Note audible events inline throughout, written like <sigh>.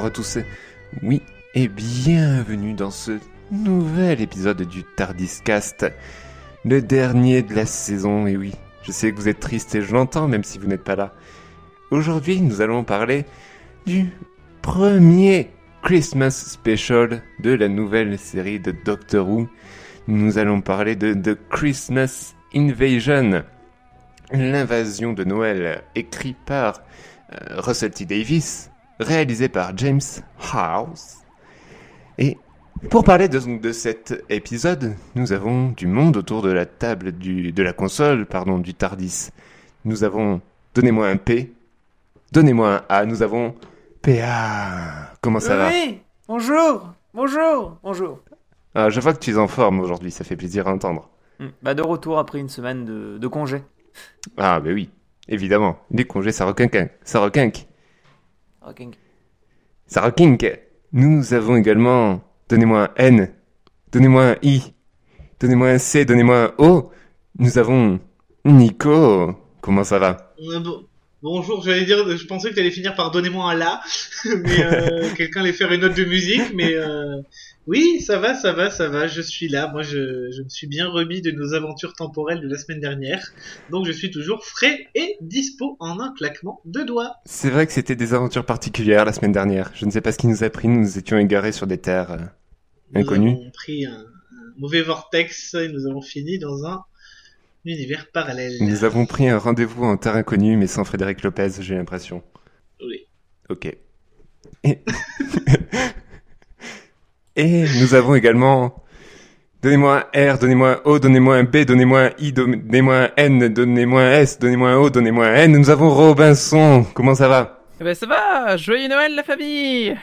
bonjour à tous. Oui, et bienvenue dans ce nouvel épisode du Tardiscast, le dernier de la saison. Et oui, je sais que vous êtes triste et je l'entends même si vous n'êtes pas là. Aujourd'hui, nous allons parler du premier Christmas Special de la nouvelle série de Doctor Who. Nous allons parler de The Christmas Invasion, l'invasion de Noël, écrit par euh, Russell T. Davis, réalisé par James House. Et pour parler de, de cet épisode, nous avons du monde autour de la table du, de la console, pardon, du Tardis. Nous avons Donnez-moi un P, Donnez-moi un A. Nous avons PA. Comment ça va Oui, bonjour, bonjour, bonjour. ah, Je vois que tu es en forme aujourd'hui, ça fait plaisir à entendre. Hmm, Bah de retour après une semaine de, de congé. Ah, ben oui, évidemment. Les congés, ça requinque. Ça requinque. Ok. Ça requinque. Nous avons également. Donnez-moi un N. Donnez-moi un I. Donnez-moi un C. Donnez-moi un O. Nous avons Nico. Comment ça va? Euh, bon- bonjour, j'allais dire, je pensais que tu allais finir par donnez-moi un la, <laughs> mais euh, <laughs> quelqu'un allait faire une note de musique, mais euh, oui, ça va, ça va, ça va, je suis là. Moi, je, je me suis bien remis de nos aventures temporelles de la semaine dernière, donc je suis toujours frais et dispo en un claquement de doigts. C'est vrai que c'était des aventures particulières la semaine dernière. Je ne sais pas ce qui nous a pris. Nous nous étions égarés sur des terres euh, Nous inconnues. avons pris un, un mauvais vortex et nous avons fini dans un univers parallèle. Nous avons pris un rendez-vous en terre inconnue, mais sans Frédéric Lopez, j'ai l'impression. Oui. Ok. Et... <laughs> <laughs> Et nous avons également... Donnez-moi un R, donnez-moi un O, donnez-moi un B, donnez-moi un I, donnez-moi un N, donnez-moi un S, donnez-moi un O, donnez-moi un N. Nous avons Robinson. Comment ça va? Eh ben ça va, joyeux Noël la famille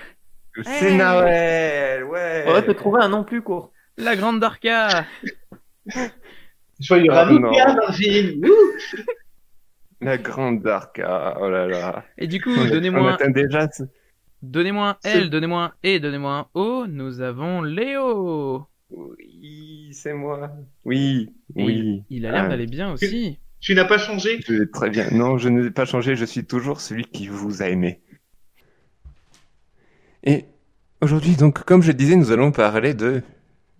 C'est Noël, ouais. On aurait pu trouver un nom plus court. La grande Darka <laughs> Joyeux Ah. Wouh La grande Darka, oh là là. Et du coup, On donnez-moi atteint déjà... donnez-moi un L, donnez-moi un E, donnez-moi un O, nous avons Léo Oui, c'est moi. Oui, Et oui. Il a l'air Ah. d'aller bien aussi. Tu n'as pas changé? Je vais très bien. Non, je n'ai pas changé, je suis toujours celui qui vous a aimé. Et aujourd'hui, donc, comme je le disais, nous allons parler de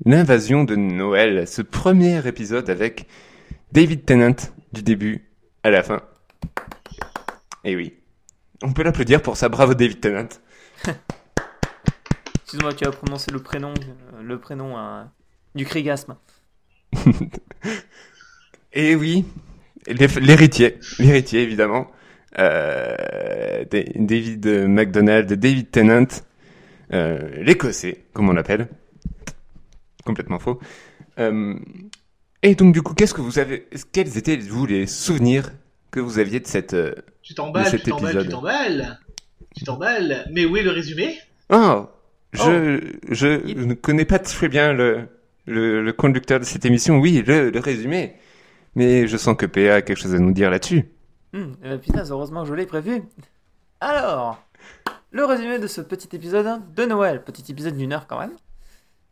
l'invasion de Noël, ce premier épisode avec David Tennant du début à la fin. Et oui, on peut l'applaudir pour ça, bravo David Tennant. <laughs> Excuse-moi, tu as prononcé le prénom, le prénom euh, du Krigasme. <laughs> Et oui, l'hé- l'héritier, l'héritier évidemment, euh, Da- David McDonald, David Tennant, euh, l'écossais, comme on l'appelle, complètement faux. Euh, et donc du coup, qu'est-ce que vous avez, quels étaient vous les souvenirs que vous aviez de cette euh, Tu De cet tu t'emballes, tu épisode? t'emballes. Tu t'emballes. Mais où est le résumé? Oh, je, je Il- ne connais pas très bien le, le, le conducteur de cette émission. Oui, le, le résumé. Mais je sens que PA a quelque chose à nous dire là-dessus. Hmm, eh ben, putain, heureusement que je l'ai prévu. Alors, le résumé de ce petit épisode de Noël. Petit épisode d'une heure quand même.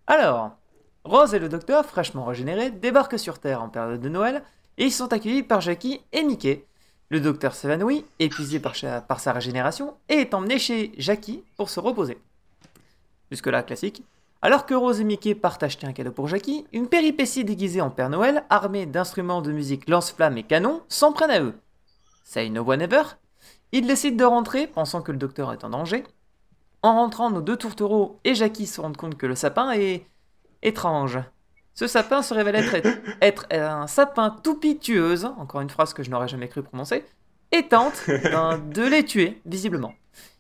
Alors, Rose et le docteur, fraîchement régénérés, débarquent sur Terre en période de Noël et ils sont accueillis par Jackie et Mickey. Le docteur s'évanouit, épuisé par, sa régénération, et est emmené chez Jackie pour se reposer. Jusque-là, classique. Alors que Rose et Mickey partent acheter un cadeau pour Jackie, une péripétie déguisée en Père Noël, armée d'instruments de musique lance-flammes et canons, s'en prennent à eux. Say no one ever. Ils décident de rentrer, pensant que le docteur est en danger. En rentrant, nos deux tourtereaux et Jackie se rendent compte que le sapin est étrange. Ce sapin se révèle être, un sapin toupie tueuse, encore une phrase que je n'aurais jamais cru prononcer, et tente de les tuer, visiblement.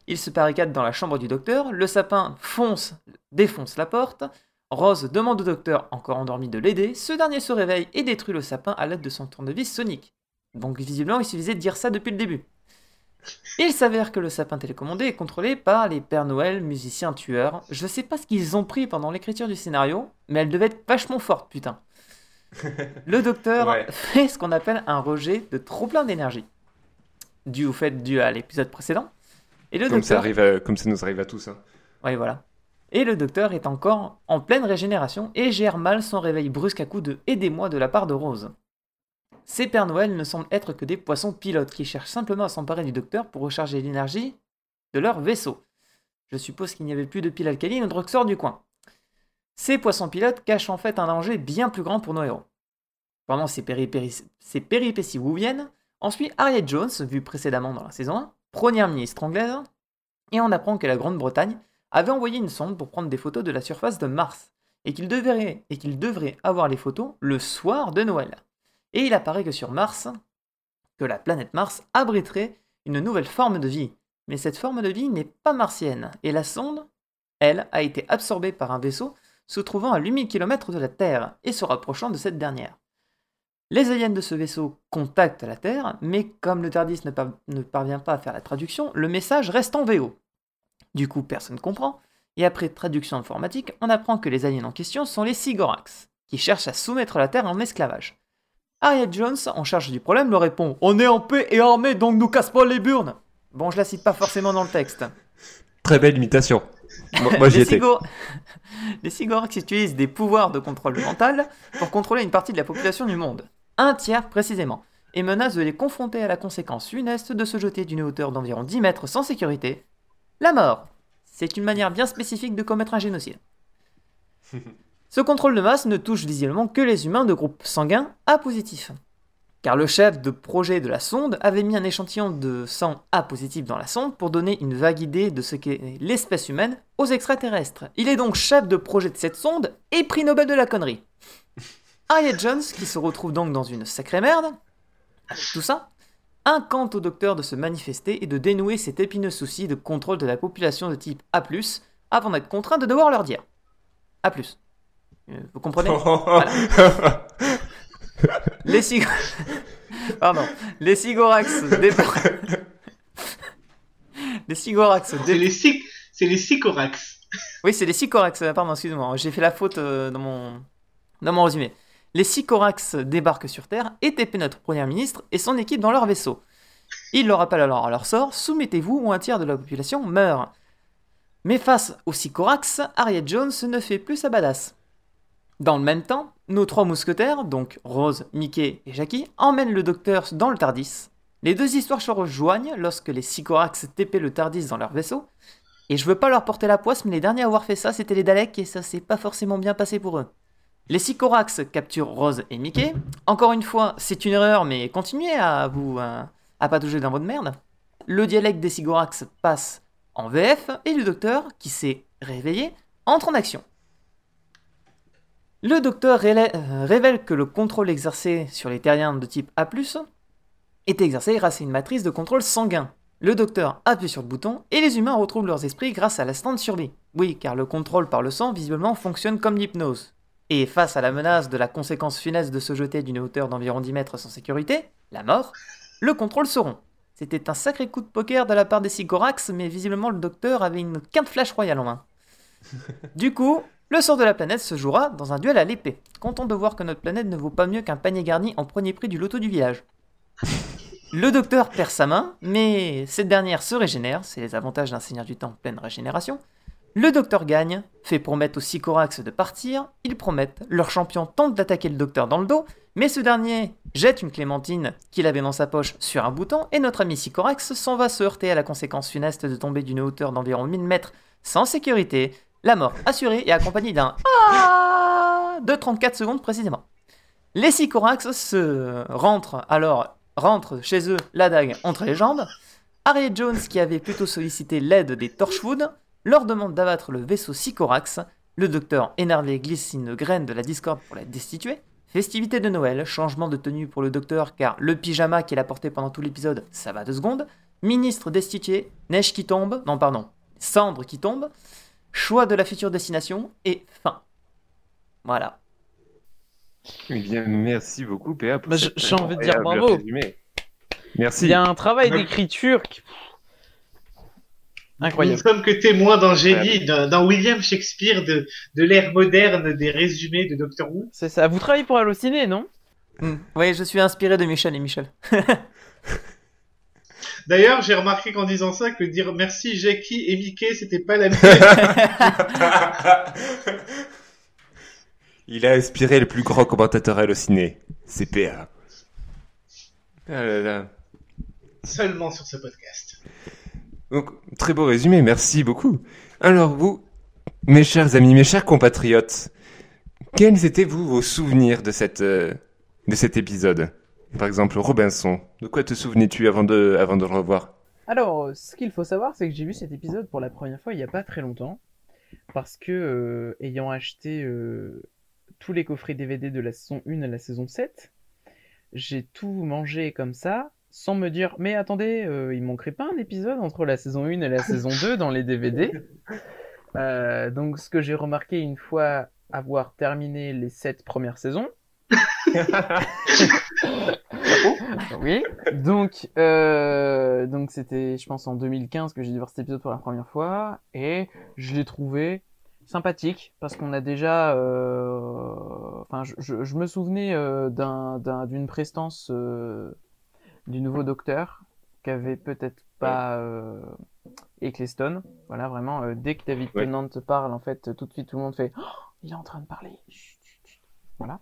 Il se barricade dans la chambre du docteur, le sapin fonce, défonce la porte, Rose demande au docteur, encore endormi, de l'aider, ce dernier se réveille et détruit le sapin à l'aide de son tournevis sonique. Donc visiblement, il suffisait de dire ça depuis le début. Il s'avère que le sapin télécommandé est contrôlé par les Pères Noël, musiciens tueurs. Je sais pas ce qu'ils ont pris pendant l'écriture du scénario, mais elle devait être vachement forte, putain. <laughs> Le docteur Ouais. <laughs> fait ce qu'on appelle un rejet de trop plein d'énergie. Dû au fait dû à l'épisode précédent. Et le Comme ça, docteur arrive à- comme ça nous arrive à tous. hein. oui, voilà. Et le docteur est encore en pleine régénération et gère mal son réveil brusque à coup de Aidez-moi de la part de Rose. Ces Pères Noël ne semblent être que des poissons pilotes qui cherchent simplement à s'emparer du docteur pour recharger l'énergie de leur vaisseau. Je suppose qu'il n'y avait plus de piles alcalines au drugstore du coin. Ces poissons pilotes cachent en fait un danger bien plus grand pour nos héros. Pendant ces, péripéties, ces péripéties wouviennes, on suit Harriet Jones, vue précédemment dans la saison 1, première ministre anglaise, et on apprend que la Grande-Bretagne avait envoyé une sonde pour prendre des photos de la surface de Mars, et qu'il devrait avoir les photos le soir de Noël. Et il apparaît que sur Mars, que la planète Mars abriterait une nouvelle forme de vie. Mais cette forme de vie n'est pas martienne, et la sonde, elle, a été absorbée par un vaisseau se trouvant à 8000 km de la Terre et se rapprochant de cette dernière. Les aliens de ce vaisseau contactent la Terre, mais comme le TARDIS ne, par- ne parvient pas à faire la traduction, le message reste en VO. Du coup, personne ne comprend, et après traduction informatique, on apprend que les aliens en question sont les Sigorax, qui cherchent à soumettre la Terre en esclavage. Harriet Jones, en charge du problème, leur répond On est en paix et armé, donc nous casse pas les burnes Bon, je la cite pas forcément dans le texte. Très belle imitation. Moi, moi, j'y les, étais. Les Sigorax utilisent des pouvoirs de contrôle mental pour contrôler une partie de la population du monde, un tiers précisément, et menacent de les confronter à la conséquence funeste de se jeter d'une hauteur d'environ 10 mètres sans sécurité, la mort. C'est une manière bien spécifique de commettre un génocide. <laughs> Ce contrôle de masse ne touche visiblement que les humains de groupe sanguin A positif. Car le chef de projet de la sonde avait mis un échantillon de sang A positif dans la sonde pour donner une vague idée de ce qu'est l'espèce humaine aux extraterrestres. Il est donc chef de projet de cette sonde et prix Nobel de la connerie. <laughs> Harriet Jones, qui se retrouve donc dans une sacrée merde, avec tout ça, incante au docteur de se manifester et de dénouer cet épineux souci de contrôle de la population de type A+, avant d'être contraint de devoir leur dire A+. Euh, Vous comprenez <laughs> Les Sig... <laughs> Pardon. Les Sigorax débarquent... <laughs> Les Sigorax C'est les, c'est les. Oui, c'est les Sycorax, euh, pardon, excuse-moi, j'ai fait la faute euh, dans mon, dans mon résumé. Les Sycorax débarquent sur Terre et TP notre Premier ministre et son équipe dans leur vaisseau. Ils leur appellent alors à leur sort, soumettez-vous ou un tiers de la population meurt. Mais face aux Sycorax, Harriet Jones ne fait plus sa badass. Dans le même temps, nos trois mousquetaires, donc Rose, Mickey et Jackie, emmènent le docteur dans le Tardis. Les deux histoires se rejoignent lorsque les Sycorax TP le Tardis dans leur vaisseau, et je veux pas leur porter la poisse, mais les derniers à avoir fait ça, c'était les Daleks, et ça s'est pas forcément bien passé pour eux. Les Sycorax capturent Rose et Mickey. Encore une fois, c'est une erreur, mais continuez à vous euh, à pas toucher dans votre merde. Le dialecte des Sycorax passe en VF, et le docteur, qui s'est réveillé, entre en action. Le docteur euh, révèle que le contrôle exercé sur les terriens de type A+, est exercé grâce à une matrice de contrôle sanguin. Le docteur appuie sur le bouton et les humains retrouvent leurs esprits grâce à l'instant de survie. Oui, car le contrôle par le sang visiblement fonctionne comme l'hypnose. Et face à la menace de la conséquence funeste de se jeter d'une hauteur d'environ 10 mètres sans sécurité, la mort, le contrôle se rompt. C'était un sacré coup de poker de la part des Sycorax, mais visiblement le docteur avait une quinte flash royale en main. <laughs> Du coup, le sort de la planète se jouera dans un duel à l'épée, content de voir que notre planète ne vaut pas mieux qu'un panier garni en premier prix du loto du village. <laughs> Le docteur perd sa main, mais cette dernière se régénère, c'est les avantages d'un seigneur du temps en pleine régénération. Le docteur gagne, fait promettre aux Sycorax de partir, ils promettent, leur champion tente d'attaquer le docteur dans le dos, mais ce dernier jette une clémentine qu'il avait dans sa poche sur un bouton, et notre ami Sycorax s'en va se heurter à la conséquence funeste de tomber d'une hauteur d'environ 1000 mètres sans sécurité, la mort assurée et accompagnée d'un Ah de 34 secondes précisément. Les Sycorax se rentrent alors rentrent chez eux la dague entre les jambes. Harriet Jones, qui avait plutôt sollicité l'aide des Torchwood, leur demande d'abattre le vaisseau Sycorax. Le docteur énervé glisse une graine de la discorde pour la destituer. Festivité de Noël, changement de tenue pour le docteur car le pyjama qu'il a porté pendant tout l'épisode, ça va deux secondes. Ministre destitué, neige qui tombe, non pardon, cendre qui tombe, choix de la future destination et fin. Voilà. Eh bien, merci beaucoup, PA, pour Bah, j'ai envie de dire incroyable bravo. résumé. Merci. Il y a un travail d'écriture qui- Nous incroyable. sommes que témoins d'un génie, d'un d'un William Shakespeare de, de l'ère moderne des résumés de Doctor Who. C'est ça. Vous travaillez pour Allociné, non? Hmm. Oui, je suis inspiré de Michel et Michel. <laughs> D'ailleurs, j'ai remarqué qu'en disant ça, que dire merci Jackie et Mickey, c'était pas la même. <laughs> Il a inspiré le plus grand commentateur halluciné, c'est PA. Ah là là. Seulement sur ce podcast. Donc, très beau résumé, merci beaucoup. Alors vous, mes chers amis, mes chers compatriotes, quels étaient vous vos souvenirs de cette euh, de cet épisode? Par exemple, Robinson, de quoi te souvenais-tu avant de avant de le revoir? Alors, ce qu'il faut savoir, c'est que j'ai vu cet épisode pour la première fois il n'y a pas très longtemps. Parce que, euh, ayant acheté euh, tous les coffrets DVD de la saison 1 à la saison 7, j'ai tout mangé comme ça, sans me dire, mais attendez, euh, il manquerait pas un épisode entre la saison 1 et la saison 2 dans les DVD Euh, Donc, ce que j'ai remarqué une fois avoir terminé les 7 premières saisons, <laughs> <laughs> oui. Donc, euh, donc c'était, je pense, en 2015 que j'ai dû voir cet épisode pour la première fois, et je l'ai trouvé sympathique parce qu'on a déjà, euh, enfin, je, je, je me souvenais euh, d'un, d'un- d'une prestance du nouveau docteur qu'avait peut-être pas euh, Eccleston. Voilà, vraiment, euh, dès que David Ouais. Tennant parle, en fait, tout de suite, tout le monde fait, Oh, il est en train de parler. Voilà.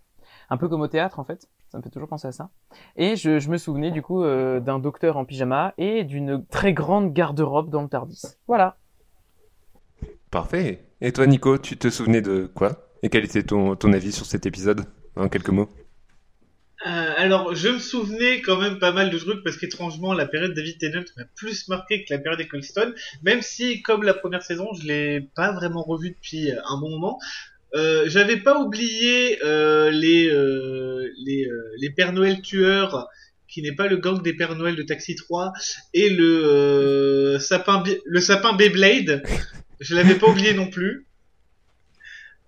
Un peu comme au théâtre, en fait. Ça me fait toujours penser à ça. Et je, je me souvenais du coup euh, d'un docteur en pyjama et d'une très grande garde-robe dans le Tardis. Voilà. Parfait. Et toi, Nico, tu te souvenais de quoi? Et quel était ton ton avis sur cet épisode? En quelques mots. Euh, alors, je me souvenais quand même pas mal de trucs parce qu'étrangement, la période David Tennant m'a plus marqué que la période Eccleston, même si, comme la première saison, je l'ai pas vraiment revu depuis un bon moment. Euh, J'avais pas oublié euh, les euh, les, euh, les Pères Noël tueurs, qui n'est pas le gang des Pères Noël de Taxi 3, et le euh, sapin le sapin Beyblade. Je l'avais pas oublié non plus.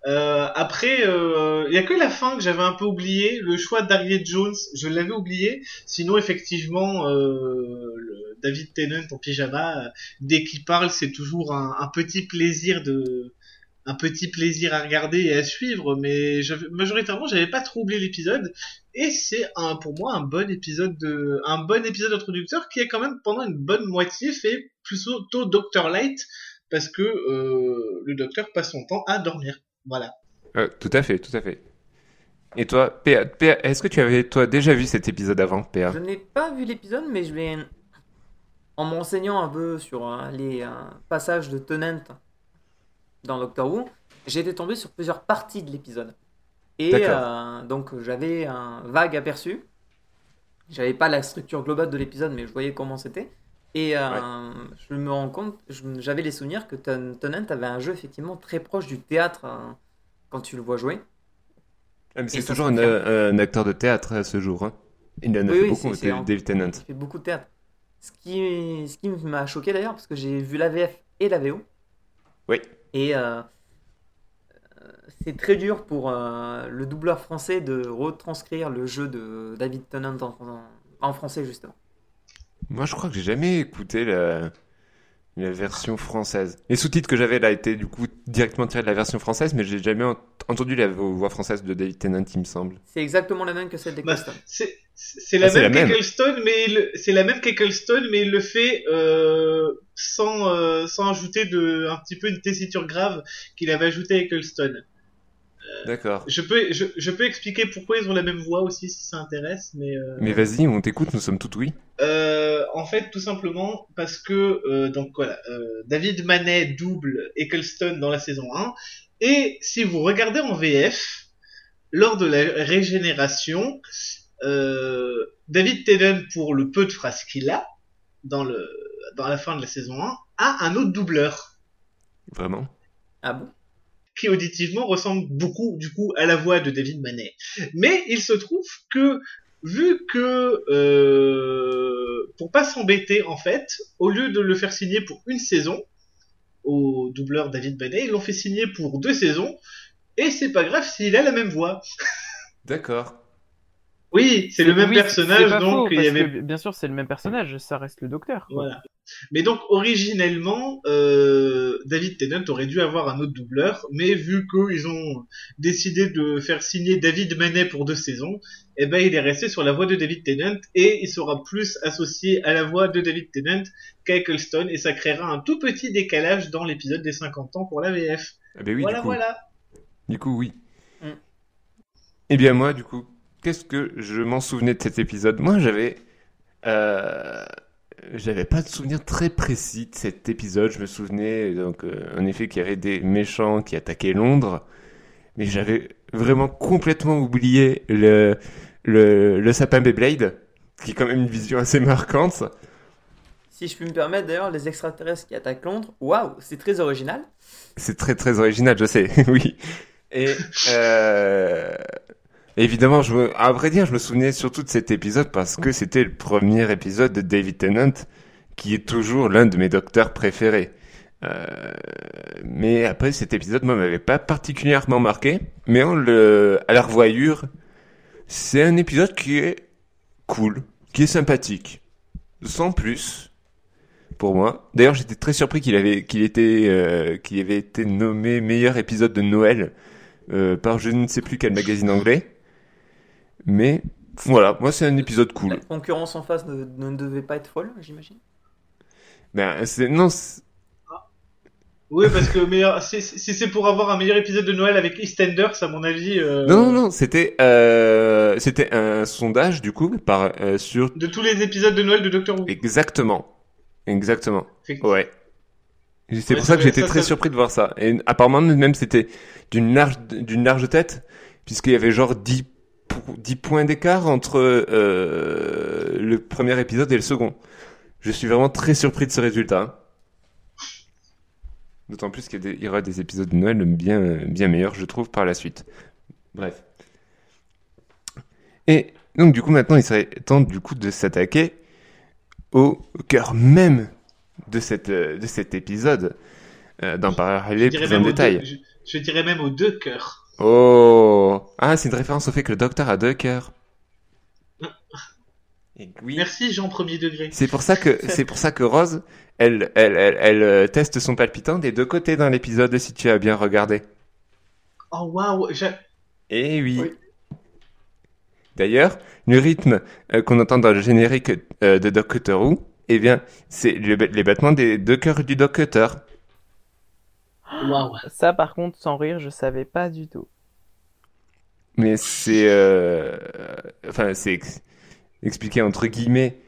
Euh, après, il y a que la fin que j'avais un peu oublié, le choix d'Harriet Jones, je l'avais oublié. Sinon, effectivement, euh, David Tennant en pyjama, euh, dès qu'il parle, c'est toujours un petit plaisir de, un petit plaisir à regarder et à suivre. Mais j'avais- majoritairement, j'avais pas trop oublié l'épisode, et c'est un, pour moi un bon épisode de, un bon épisode introducteur qui est quand même pendant une bonne moitié fait plutôt Doctor Light parce que euh, le docteur passe son temps à dormir. Voilà. Euh, tout à fait, tout à fait. Et toi, PA, PA, est-ce que tu avais toi déjà vu cet épisode avant, PA Je n'ai pas vu l'épisode, mais je vais. En m'enseignant un peu sur euh, les euh, passages de Tennant dans Doctor Who, été tombé sur plusieurs parties de l'épisode. Et euh, donc j'avais un vague aperçu. J'avais pas la structure globale de l'épisode, mais je voyais comment c'était. Et euh, je me rends compte, j'avais les souvenirs que Tennant avait un jeu effectivement très proche du théâtre euh, quand tu le vois jouer. Ah, C'est toujours un, acteur de théâtre à ce jour. hein. Il en a Oui, fait oui, beaucoup, David Tennant. Il fait beaucoup de théâtre. Ce qui, ce qui m'a choqué d'ailleurs, parce que j'ai vu la VF et la VO. Oui. Et euh, euh, c'est très dur pour euh, le doubleur français de retranscrire le jeu de David Tennant en, en- en français, justement. Moi, je crois que j'ai jamais écouté la, la version française. Les sous-titres que j'avais là étaient du coup directement tirés de la version française, mais j'ai jamais ent- entendu la voix française de David Tennant, il me semble. C'est exactement la même que celle Bah, d'Eccleston. C'est c'est la, Ah, même la même. qu'Eccleston, mais il- c'est la même qu'Eccleston, mais il le fait euh, sans euh, sans ajouter de un petit peu une tessiture grave qu'il avait ajouté à Eccleston. D'accord. Je peux je, je peux expliquer pourquoi ils ont la même voix aussi si ça intéresse, mais euh, Mais vas-y, on t'écoute, nous sommes tout oui. euh, en fait tout simplement parce que euh, donc voilà euh, David Manet double Eccleston dans la saison 1 et si vous regardez en VF lors de la régénération euh, David Tennant pour le peu de phrases qu'il a dans le dans la fin de la saison 1 a un autre doubleur Vraiment? Ah bon? Qui auditivement ressemble beaucoup du coup à la voix de David Manet. Mais il se trouve que vu que euh, pour pas s'embêter en fait, au lieu de le faire signer pour une saison au doubleur David Manet, ils l'ont fait signer pour deux saisons et c'est pas grave s'il a la même voix. <laughs> D'accord. Oui, c'est le même oui, personnage donc faux, il y parce avait que, bien sûr, c'est le même personnage, ça reste le docteur. quoi. Voilà. Mais donc originellement, euh, David Tennant aurait dû avoir un autre doubleur, mais vu qu'ils ont décidé de faire signer David Manet pour deux saisons, eh ben il est resté sur la voix de David Tennant et il sera plus associé à la voix de David Tennant qu'à Eccleston et ça créera un tout petit décalage dans l'épisode des 50 ans pour la VF. Ah ben oui, voilà, du coup. voilà. Du coup, oui. Mm. Eh bien, moi, du coup, qu'est-ce que je m'en souvenais de cet épisode? Moi, j'avais. euh, j'avais pas de souvenir très précis de cet épisode. Je me souvenais donc euh, en effet qu'il y avait des méchants qui attaquaient Londres, mais j'avais vraiment complètement oublié le le, le sapin Beyblade, qui est quand même une vision assez marquante. Si je puis me permettre, d'ailleurs, les extraterrestres qui attaquent Londres, waouh, c'est très original. C'est très très original, je sais, <laughs> oui. Et euh, évidemment, je me, à vrai dire, je me souvenais surtout de cet épisode parce que c'était le premier épisode de David Tennant, qui est toujours l'un de mes docteurs préférés. Euh, mais après, cet épisode, moi, m'avait pas particulièrement marqué. Mais en le, à la revoyure, c'est un épisode qui est cool, qui est sympathique, sans plus pour moi. D'ailleurs, j'étais très surpris qu'il avait, qu'il était, euh, qu'il avait été nommé meilleur épisode de Noël euh, par je ne sais plus quel magazine anglais. Mais voilà, moi c'est un épisode La cool. concurrence en face ne, ne devait pas être folle, j'imagine. Ben c'est non, c'est- Oui, parce que meilleur, si, c'est pour avoir un meilleur épisode de Noël avec EastEnders, à mon avis, euh, non non non, c'était euh, c'était un sondage du coup par euh, sur de tous les épisodes de Noël de Doctor Who. exactement, exactement. Ouais. C'est Ouais, pour ça que j'étais très ça- surpris de voir ça. Et apparemment, même c'était d'une large, d'une large tête, puisqu'il y avait genre 10, po- 10 points d'écart entre euh, le premier épisode et le second. Je suis vraiment très surpris de ce résultat. hein. D'autant plus qu'il y, aura des épisodes de Noël bien, bien meilleurs, je trouve, par la suite. Bref. Et donc, du coup, maintenant, il serait temps, du coup, de s'attaquer au cœur même de, cette, de cet épisode, euh, d'en parler plus en détail. deux- je, je dirais même aux deux cœurs. Oh Ah, c'est une référence au fait que le docteur a deux cœurs. Et oui. Merci Jean premier degré. C'est pour ça que c'est pour ça que Rose, elle, elle, elle, elle, euh, teste son palpitant des deux côtés dans l'épisode si tu as bien regardé. Oh waouh, Eh oui. Oui. D'ailleurs, le rythme euh, qu'on entend dans le générique euh, de Doc Cutter Who, eh bien, c'est le- les battements des deux cœurs du Doc ça, par contre, sans rire, je savais pas du tout. Mais c'est. Euh, enfin, c'est expliqué entre guillemets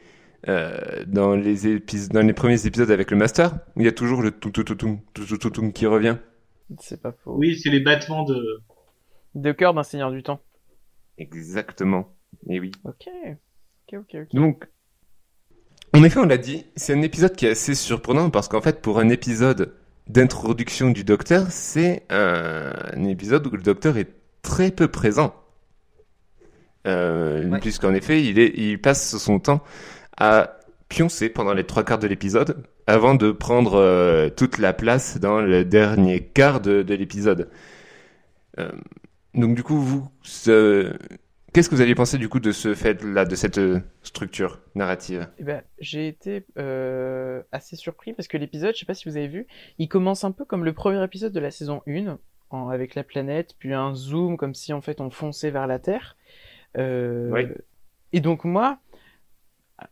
euh, dans, les premiers épisodes avec le Master. Il y a toujours le tout tout tout tout tout tout qui revient. C'est pas faux. Oui, c'est les battements de. De cœur d'un Seigneur du Temps. Exactement. Et oui. Ok. Ok, ok, ok. Donc, en effet, on l'a dit, c'est un épisode qui est assez surprenant parce qu'en fait, pour un épisode d'introduction du Docteur, c'est un, un épisode où le Docteur est très peu présent. Euh, Ouais. Puisqu'en effet, il, est, il passe son temps à pioncer pendant les trois quarts de l'épisode avant de prendre euh, toute la place dans le dernier quart de, de l'épisode. Euh, donc du coup, vous, ce- qu'est-ce que vous aviez pensé du coup de ce fait-là, de cette euh, structure narrative? Eh ben, j'ai été euh, assez surpris parce que l'épisode, je sais pas si vous avez vu, il commence un peu comme le premier épisode de la saison 1, en- avec la planète, puis un zoom comme si en fait on fonçait vers la Terre. Euh, Oui. Et donc moi,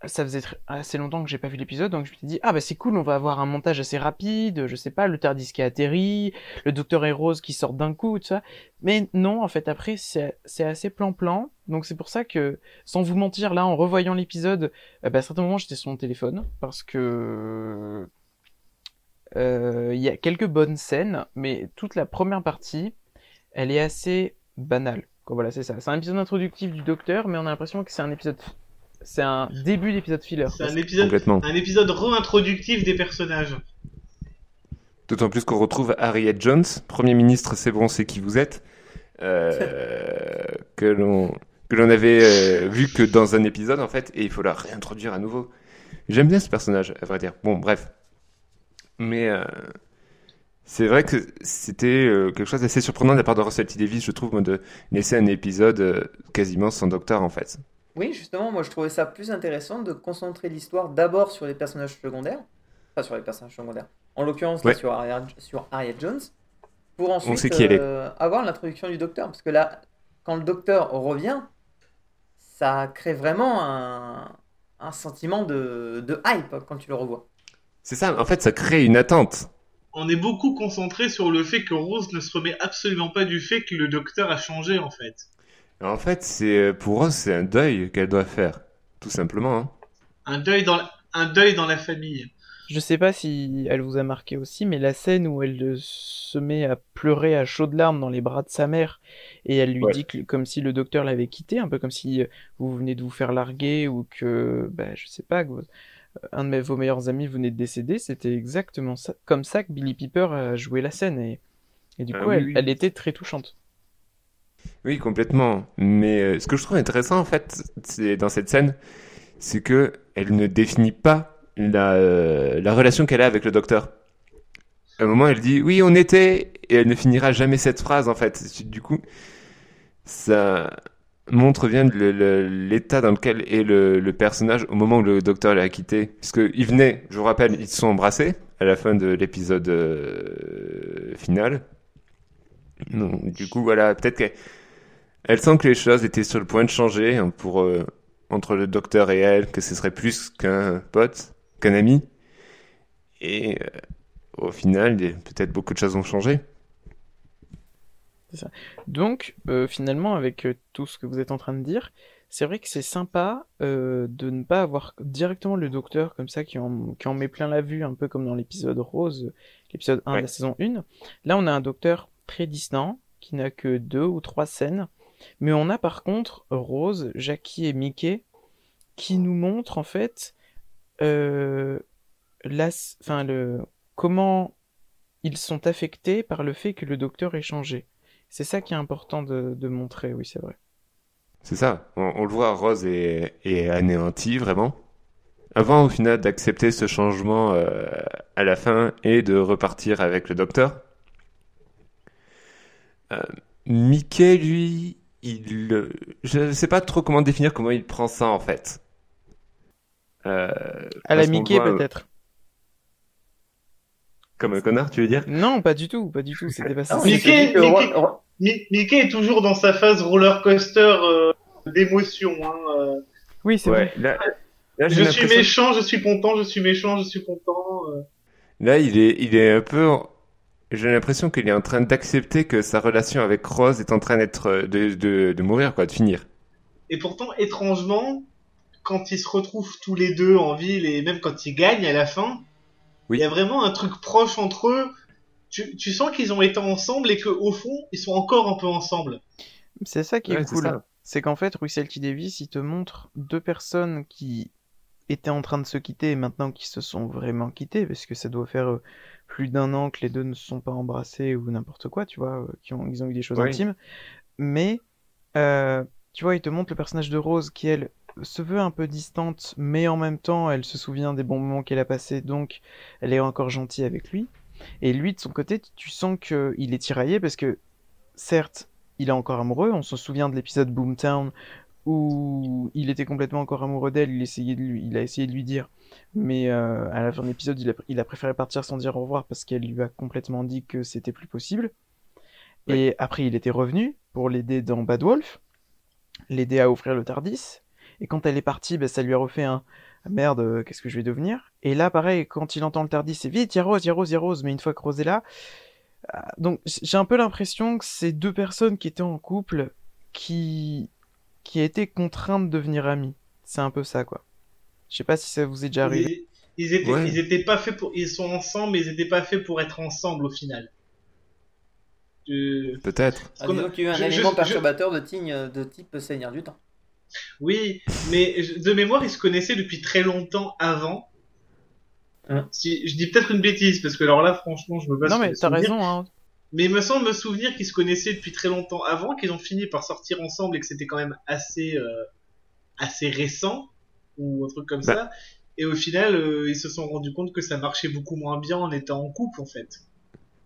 ça faisait assez longtemps que j'ai pas vu l'épisode, donc je me suis dit ah bah c'est cool, on va avoir un montage assez rapide, je sais pas, le Tardis qui atterrit, le Docteur et Rose qui sortent d'un coup, tout ça. Mais non, en fait après c'est assez plan-plan, donc c'est pour ça que sans vous mentir là en revoyant l'épisode euh, bah, à certains moments, j'étais sur mon téléphone parce que euh, il y a quelques bonnes scènes, mais toute la première partie, elle est assez banale. Voilà, c'est ça. C'est un épisode introductif du Docteur, mais on a l'impression que c'est un épisode, c'est un début d'épisode filler. C'est un épisode, Complètement. un épisode re-introductif des personnages. D'autant plus qu'on retrouve Harriet Jones, Premier ministre, c'est bon, c'est qui vous êtes, euh, <laughs> que l'on que l'on avait euh, vu que dans un épisode en fait, et il faut la réintroduire à nouveau. J'aime bien ce personnage, à vrai dire. Bon, bref. Mais euh, c'est vrai que c'était euh, quelque chose d'assez surprenant de la part de Russell T Davies, je trouve, moi, de laisser un épisode euh, quasiment sans docteur en fait. Oui, justement, moi je trouvais ça plus intéressant de concentrer l'histoire d'abord sur les personnages secondaires, enfin sur les personnages secondaires, en l'occurrence là, sur, Harriet, sur Harriet Jones, pour ensuite qui euh, avoir l'introduction du docteur. Parce que là, quand le docteur revient, ça crée vraiment un, un sentiment de, de hype quand tu le revois. C'est ça, en fait, ça crée une attente. On est beaucoup concentré sur le fait que Rose ne se remet absolument pas du fait que le docteur a changé en fait. En fait, c'est pour Rose, c'est un deuil qu'elle doit faire, tout simplement. hein. Un deuil dans la, un deuil dans la famille. Je sais pas si elle vous a marqué aussi, mais la scène où elle se met à pleurer à chaudes larmes dans les bras de sa mère et elle lui Ouais. dit que, comme si le docteur l'avait quitté, un peu comme si euh, vous venez de vous faire larguer ou que, bah, je sais pas, que vous- un de mes- vos meilleurs amis venait de décéder, c'était exactement ça, comme ça que Billy Piper a joué la scène et, et du Ah coup, oui, elle, oui. elle était très touchante. Oui, complètement. Mais euh, ce que je trouve intéressant, en fait, c'est dans cette scène, c'est que elle ne définit pas la, euh, la relation qu'elle a avec le docteur. À un moment, elle dit oui, on était, et elle ne finira jamais cette phrase, en fait. Du coup, ça montre bien l'état dans lequel est le, personnage au moment où le docteur l'a quitté. Puisqu'il venait, je vous rappelle, ils se sont embrassés à la fin de l'épisode euh, final. Donc, du coup, voilà, peut-être qu'elle elle sent que les choses étaient sur le point de changer hein, pour euh, entre le docteur et elle, que ce serait plus qu'un pote, qu'un ami. Et euh, au final, peut-être beaucoup de choses ont changé. Donc, euh, finalement, avec tout ce que vous êtes en train de dire, c'est vrai que c'est sympa euh, de ne pas avoir directement le docteur comme ça qui en, qui en met plein la vue, un peu comme dans l'épisode Rose, l'épisode 1 de la saison 1. Là, on a un docteur très distant, qui n'a que deux ou trois scènes, mais on a par contre Rose, Jackie et Mickey qui nous montrent en fait euh, la, enfin, le, comment ils sont affectés par le fait que le docteur ait changé. C'est ça qui est important de, montrer, oui, c'est vrai. C'est ça. On, le voit, Rose est, est anéantie vraiment. Avant, au final, d'accepter ce changement euh, à la fin et de repartir avec le docteur. Euh, Mickey, lui, il, euh, je ne sais pas trop comment définir comment il prend ça en fait. Euh, À la Mickey, voit, peut-être. Comme un connard, tu veux dire? Non, pas du tout, pas du tout. C'était pas ça. Dit que Mickey- Ro- Ro- Mi- Mickey est toujours dans sa phase roller coaster euh, d'émotion. Hein, euh. Oui, c'est Ouais, vrai. là, là, j'ai Je suis méchant, je suis content, je suis méchant, je suis content. euh. Là, il est, il est un peu. J'ai l'impression qu'il est en train d'accepter que sa relation avec Rose est en train d'être de, de, de mourir, quoi, de finir. Et pourtant, étrangement, quand ils se retrouvent tous les deux en ville et même quand ils gagnent à la fin, Oui. il y a vraiment un truc proche entre eux. Tu, tu sens qu'ils ont été ensemble et qu'au fond, ils sont encore un peu ensemble. C'est ça qui est Ouais, cool. C'est qu'en fait, Russell T. Davis, il te montre deux personnes qui étaient en train de se quitter et maintenant qui se sont vraiment quittées, parce que ça doit faire euh, plus d'un an que les deux ne se sont pas embrassés ou n'importe quoi, tu vois, euh, qui ont, ils ont eu des choses Oui. intimes. Mais, euh, tu vois, il te montre le personnage de Rose qui, elle, se veut un peu distante, mais en même temps, elle se souvient des bons moments qu'elle a passés, donc elle est encore gentille avec lui. Et lui, de son côté, tu sens qu'il est tiraillé parce que, certes, il est encore amoureux. On se souvient de l'épisode Boomtown où il était complètement encore amoureux d'elle. Il, essayait de lui, il a essayé de lui dire, mais euh, à la fin de l'épisode, il a, il a préféré partir sans dire au revoir parce qu'elle lui a complètement dit que c'était plus possible. Et après, il était revenu pour l'aider dans Bad Wolf, l'aider à ouvrir le Tardis. Et quand elle est partie, ben, ça lui a refait un Ah, merde, euh, qu'est-ce que je vais devenir? Et là, pareil, quand il entend le Tardis, c'est vite, il y a Rose, il y a Rose, il y a Rose. Mais une fois que Rose est là, euh, donc j'ai un peu l'impression que c'est deux personnes qui étaient en couple qui qui étaient contraintes de devenir amies. C'est un peu ça, quoi. Je sais pas si ça vous est déjà arrivé. Ils, ils étaient, Ouais. ils étaient pas faits pour, ils sont ensemble, mais ils étaient pas faits pour être ensemble au final. Peut-être. Ah, disons qu'il y a eu un Je- élément je- perturbateur de, tigne- de type Seigneur du Temps. Oui, mais de mémoire, ils se connaissaient depuis très longtemps avant. Hein. Si, je dis peut-être une bêtise, parce que alors là, franchement, je me base Non mais t'as raison, hein. Mais il me semble me souvenir qu'ils se connaissaient depuis très longtemps avant, qu'ils ont fini par sortir ensemble et que c'était quand même assez, euh, assez récent, ou un truc comme Bah. ça. Et au final, euh, ils se sont rendus compte que ça marchait beaucoup moins bien en étant en couple, en fait.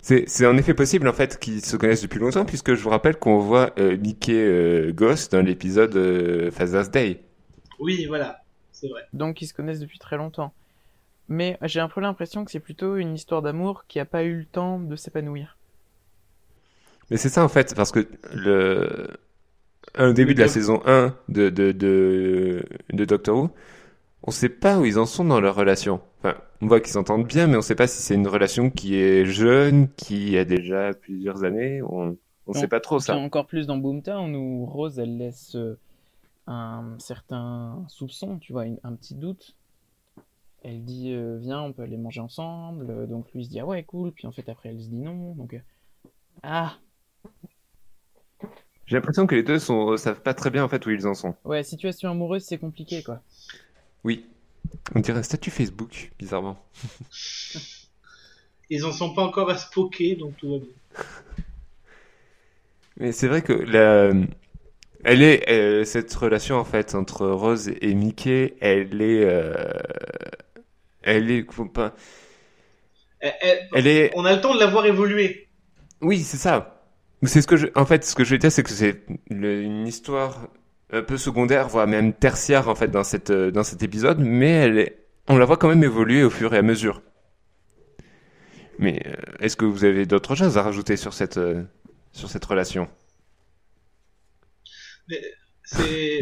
C'est, c'est en effet possible en fait qu'ils se connaissent depuis longtemps puisque je vous rappelle qu'on voit euh, Mickey euh, Ghost dans l'épisode euh, Father's Day. Oui, voilà, c'est vrai. Donc ils se connaissent depuis très longtemps. Mais j'ai un peu l'impression que c'est plutôt une histoire d'amour qui a pas eu le temps de s'épanouir. Mais c'est ça en fait parce que le au début de la saison 1 de de de, de Doctor Who, on sait pas où ils en sont dans leur relation. Enfin, on voit qu'ils s'entendent bien, mais on sait pas si c'est une relation qui est jeune, qui a déjà plusieurs années. On on sait pas trop ça. encore plus dans Boomtown où Rose elle laisse euh, un certain soupçon, tu vois, une- un petit doute. elle dit euh, viens, on peut aller manger ensemble. Euh, Donc lui il se dit ah ouais cool. Puis en fait après elle se dit non. Donc ah J'ai l'impression que les deux sont, savent pas très bien en fait où ils en sont. ouais situation amoureuse c'est compliqué quoi. Oui. On dirait un statut Facebook, bizarrement. <laughs> Ils en sont pas encore à se poker, donc tout va bien. Mais c'est vrai que la... elle est euh, cette relation en fait entre Rose et Mickey, elle est, euh, elle est, faut pas, Elle- elle- elle est, on a le temps de la voir évoluer. oui c'est ça. C'est ce que je, en fait, ce que je veux dire, c'est que c'est une histoire un peu secondaire, voire même tertiaire en fait dans cette euh, dans cet épisode, mais elle est, on la voit quand même évoluer au fur et à mesure. Mais euh, est-ce que vous avez d'autres choses à rajouter sur cette euh, sur cette relation? <laughs> C'est,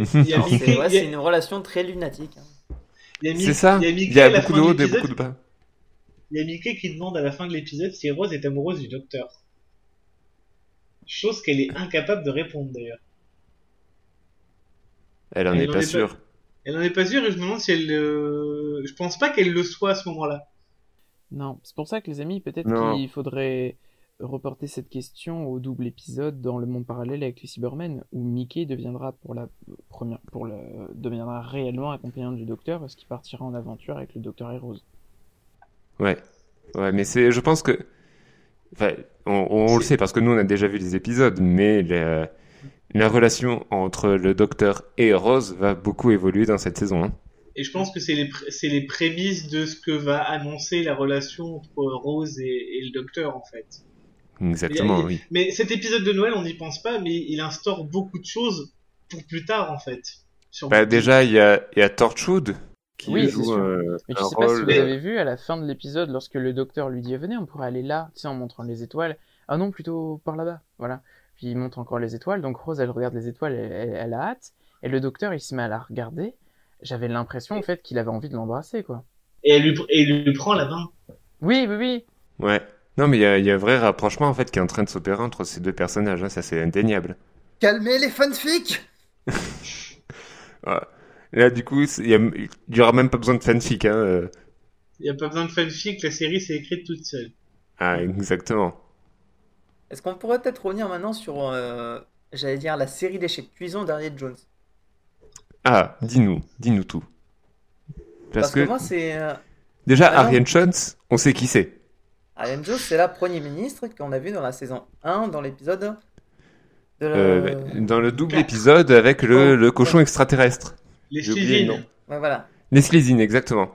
ouais, une relation très lunatique. hein. C'est ça. Il y a Il y beaucoup de hauts et beaucoup de bas. Il y a Mickey qui demande à la fin de l'épisode si Rose est amoureuse du docteur. Chose qu'elle est incapable de répondre d'ailleurs. Elle en Elle est en pas est pas- sûre. Elle en est pas sûre et je me demande si elle. euh, Je pense pas qu'elle le soit à ce moment-là. Non, c'est pour ça que les amis, peut-être qu'il faudrait reporter cette question au double épisode dans le monde parallèle avec les Cybermen, où Mickey deviendra pour la première, pour le, deviendra réellement accompagnant du Docteur, parce qu'il partira en aventure avec le Docteur et Rose. Ouais, ouais, mais c'est, je pense que, enfin, on, on le sait parce que nous on a déjà vu les épisodes, mais la, la relation entre le Docteur et Rose va beaucoup évoluer dans cette saison. hein. Et je pense que c'est les, c'est les prémices de ce que va annoncer la relation entre Rose et, et le docteur en fait. Exactement, a- oui. Mais cet épisode de Noël, on n'y pense pas, mais il instaure beaucoup de choses pour plus tard en fait. Bah, déjà il y a, il y a Torchwood qui Oui, c'est joue sûr. euh, Mais je un sais pas si vous avez vu à la fin de l'épisode, lorsque le Docteur lui dit venez, on pourrait aller là, tu sais, en montrant les étoiles. Ah non, plutôt par là-bas, voilà. Puis il montre encore les étoiles, donc Rose elle regarde les étoiles, elle, elle- elle a hâte, et le Docteur il se met à la regarder. J'avais l'impression en fait qu'il avait envie de l'embrasser quoi. Et elle lui, et prend la main. Oui, oui, oui. Ouais. Non, mais il y a, il y a un vrai rapprochement en fait qui est en train de s'opérer entre ces deux personnages. hein, ça c'est indéniable. Calmez les fanfics <laughs> Ouais. Là, du coup, il y, a- il y aura même pas besoin de fanfic. Hein. euh. Il n'y a pas besoin de fanfic, la série s'est écrite toute seule. Ah, exactement. Est-ce qu'on pourrait peut-être revenir maintenant sur, euh, j'allais dire, la série d'échecs cuisons d'Harriet Jones? Ah, dis-nous, dis-nous tout. Parce, Parce que, que moi, c'est. euh, déjà, Ah. Ariane Jones, on sait qui c'est. Ariane Jones, c'est la Premier ministre qu'on a vu dans la saison 1, dans l'épisode. Euh, dans le double épisode avec le, Oh, le cochon extraterrestre. Les. Ouais, voilà. Les Slezine, exactement.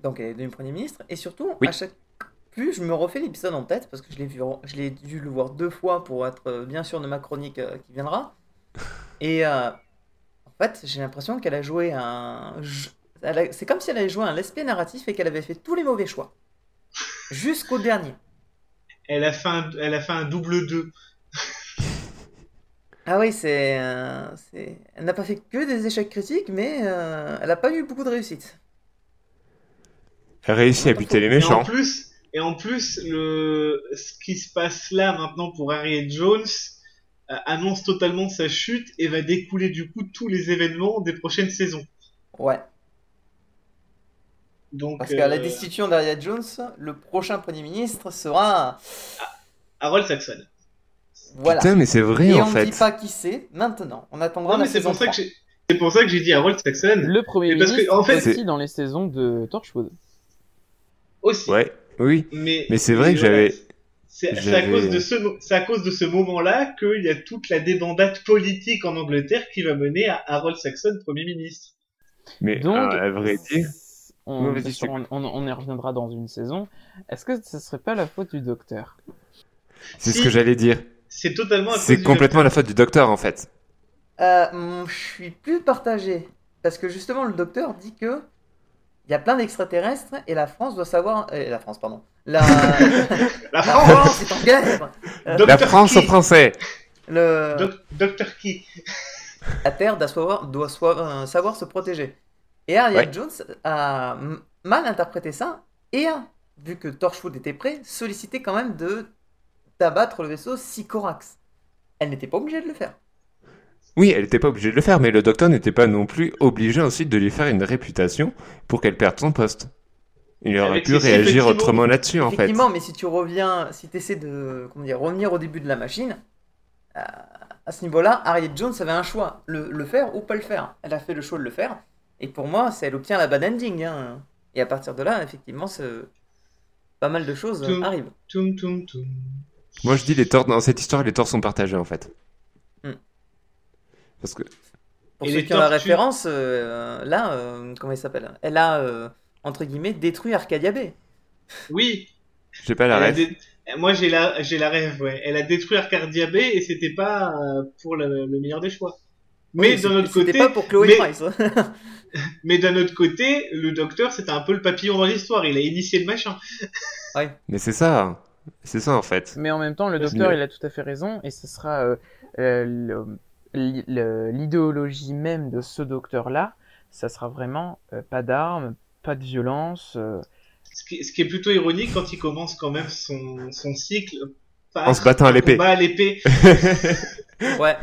Donc elle est devenue Premier ministre. Et surtout, Oui. à chaque... plus je me refais l'épisode en tête, parce que je l'ai vu, je l'ai dû le voir deux fois pour être euh, bien sûr de ma chronique euh, qui viendra. <laughs> Et euh, en fait, j'ai l'impression qu'elle a joué un... a- C'est comme si elle avait joué un lesbien narratif et qu'elle avait fait tous les mauvais choix. <laughs> Jusqu'au dernier. Elle a fait un, elle a fait un double 2. Ah oui, c'est, euh, c'est... Elle n'a pas fait que des échecs critiques, mais euh, elle n'a pas eu beaucoup de réussite. Elle réussit à buter les Et en méchants. plus, et en plus, le, ce qui se passe là maintenant pour Harriet Jones euh, annonce totalement sa chute et va découler du coup tous les événements des prochaines saisons. Ouais. Donc, Parce qu'à la destitution d'Ariane Jones, le prochain Premier ministre sera... Harold Saxon. Voilà. Putain, mais c'est vrai Et en on ne fait. dit pas qui c'est maintenant. On attendra Non, mais c'est pour ça que 3. j'ai, c'est pour ça que j'ai dit Harold Saxon Le premier parce que, ministre en fait, aussi dans les saisons de Torchwood. aussi. Ouais, oui. Mais, Mais c'est vrai que j'avais. C'est, à cause de ce, c'est à cause de ce moment-là qu'il y a toute la débandade politique en Angleterre qui va mener à Harold Saxon Premier ministre. Mais Donc, à vrai dire. on, Non, sûr, on, on- on y reviendra dans une saison. Est-ce que ce serait pas la faute du Docteur? C'est Si. ce que j'allais dire. C'est totalement C'est complètement la faute du docteur en fait. Euh, hum, je suis plus partagé. Parce que justement, le docteur dit que il y a plein d'extraterrestres et la France doit savoir. euh, la France, pardon. La, <laughs> La la France France est en guerre. Euh, La. France Key. aux Français. Le... Doc- Dr. Key. La Terre doit, savoir, doit soi- euh, savoir se protéger. Et Ariane Ouais. Jones a mal interprété ça et a, vu que Torchwood était prêt, sollicité quand même de d'abattre le vaisseau Sycorax. Elle n'était pas obligée de le faire. Oui, elle n'était pas obligée de le faire, mais le docteur n'était pas non plus obligé ensuite de lui faire une réputation pour qu'elle perde son poste. Il aurait Avec pu réagir autrement là-dessus, en fait. Effectivement, mais si tu reviens, si tu essaies de comment dire, revenir au début de la machine, euh, à ce niveau-là, Harriet Jones avait un choix, le, le faire ou pas le faire. Elle a fait le choix de le faire, et pour moi, c'est elle obtient la bad ending. hein. Et à partir de là, effectivement, pas mal de choses Tout. arrivent. Toum, toum, toum. Moi, je dis les torts, dans cette histoire, les torts sont partagés, en fait. Hmm. Parce que, Pour Et ceux qui ont la référence, euh, là, euh, comment il s'appelle? Elle a, euh, entre guillemets, détruit Arcadia Bay. Oui. j'ai pas la rêve. dé- Moi, j'ai la, j'ai la rêve, ouais. Elle a détruit Arcadia Bay et c'était pas pour le, le meilleur des choix. Mais Oui, d'un autre côté, C'était pas pour Chloé mais- Price. hein. <laughs> mais d'un autre côté, le docteur, c'était un peu le papillon dans l'histoire. Il a initié le machin. Mais c'est ça. C'est ça, en fait. Mais en même temps, le docteur, il a tout à fait raison, et ce sera euh, euh, l'idéologie même de ce docteur-là, ça sera vraiment euh, pas d'armes, pas de violence. euh, Ce qui, ce qui est plutôt ironique quand il commence quand même son, son cycle. par En se battant à l'épée. à l'épée. <laughs> Ouais.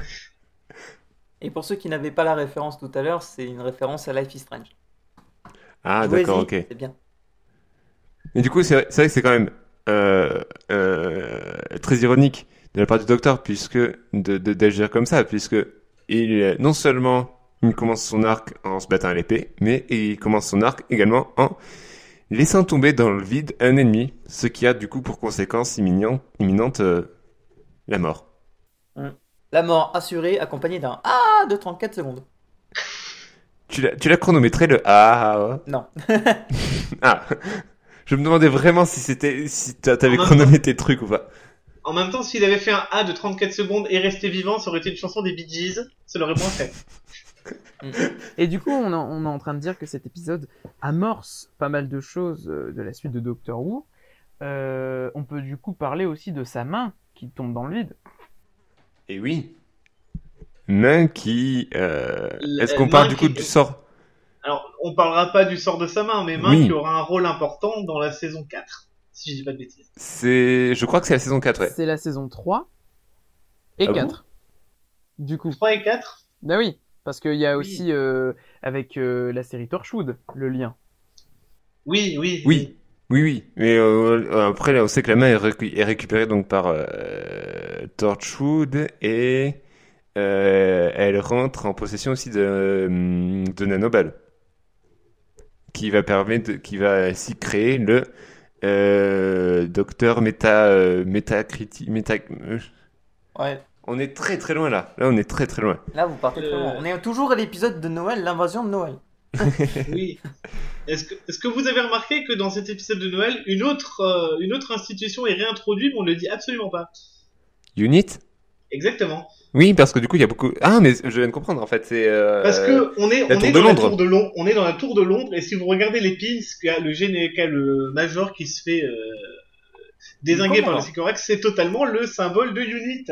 Et pour ceux qui n'avaient pas la référence tout à l'heure, c'est une référence à Life is Strange. Ah, d'accord, ok. C'est bien. Mais du coup, c'est vrai, que c'est quand même très ironique de la part du docteur, puisque de d'agir comme ça, puisque il non seulement il commence son arc en se battant à l'épée, mais il commence son arc également en laissant tomber dans le vide un ennemi, ce qui a du coup pour conséquence imminente, imminente euh, la mort. La mort assurée, accompagnée d'un Ah de 34 secondes. Tu l'as chronométré le <laughs> ah Non. ah. Je me demandais vraiment si c'était si t'a- t'avais chronométré tes trucs ou pas. En même temps, s'il avait fait un A de 34 secondes et resté vivant, ça aurait été une chanson des Bee Gees. Ça l'aurait moins fait. Et du coup, on, est- on est en train de dire que cet épisode amorce pas mal de choses euh, de la suite de Doctor Who. Euh, on peut du coup parler aussi de sa main qui tombe dans le vide. Et oui. Main qui. euh, Est-ce qu'on parle du qui- coup du sort? Alors, on parlera pas du sort de sa main, mais Main Oui. qui aura un rôle important dans la saison 4. Si je dis pas de bêtises. C'est. Je crois que c'est la saison 4, ouais. C'est la saison 3 et Ah bon? 4. du coup. 3 et 4 Bah oui, parce qu'il y a Oui. aussi euh, avec euh, la série Torchwood le lien. Oui, oui. Oui. Oui, oui. Mais euh, après, là, on sait que la main est, récu- est récupérée donc par euh, Torchwood et euh, elle rentre en possession aussi de, euh, de Nanoball. Qui va permettre, qui va ainsi créer le euh, docteur méta, euh, métacriti- méta, euh, Ouais. On est très très loin là. Là, on est très très loin. Là, vous partez très Euh. loin. On est toujours à l'épisode de Noël, l'invasion de Noël. <laughs> Oui. Est-ce que, est-ce que vous avez remarqué que dans cet épisode de Noël, une autre, euh, une autre institution est réintroduite, mais on ne le dit absolument pas Unit? Exactement. Oui, parce que du coup, il y a beaucoup. Ah, mais je viens de comprendre en fait. C'est. euh, Parce que on est, la on tour est de dans la Londres. tour de Londres. On est dans la tour de Londres, et si vous regardez les a le géné, le major qui se fait euh, désinguer par le Sycorax, c'est totalement le symbole de Unit.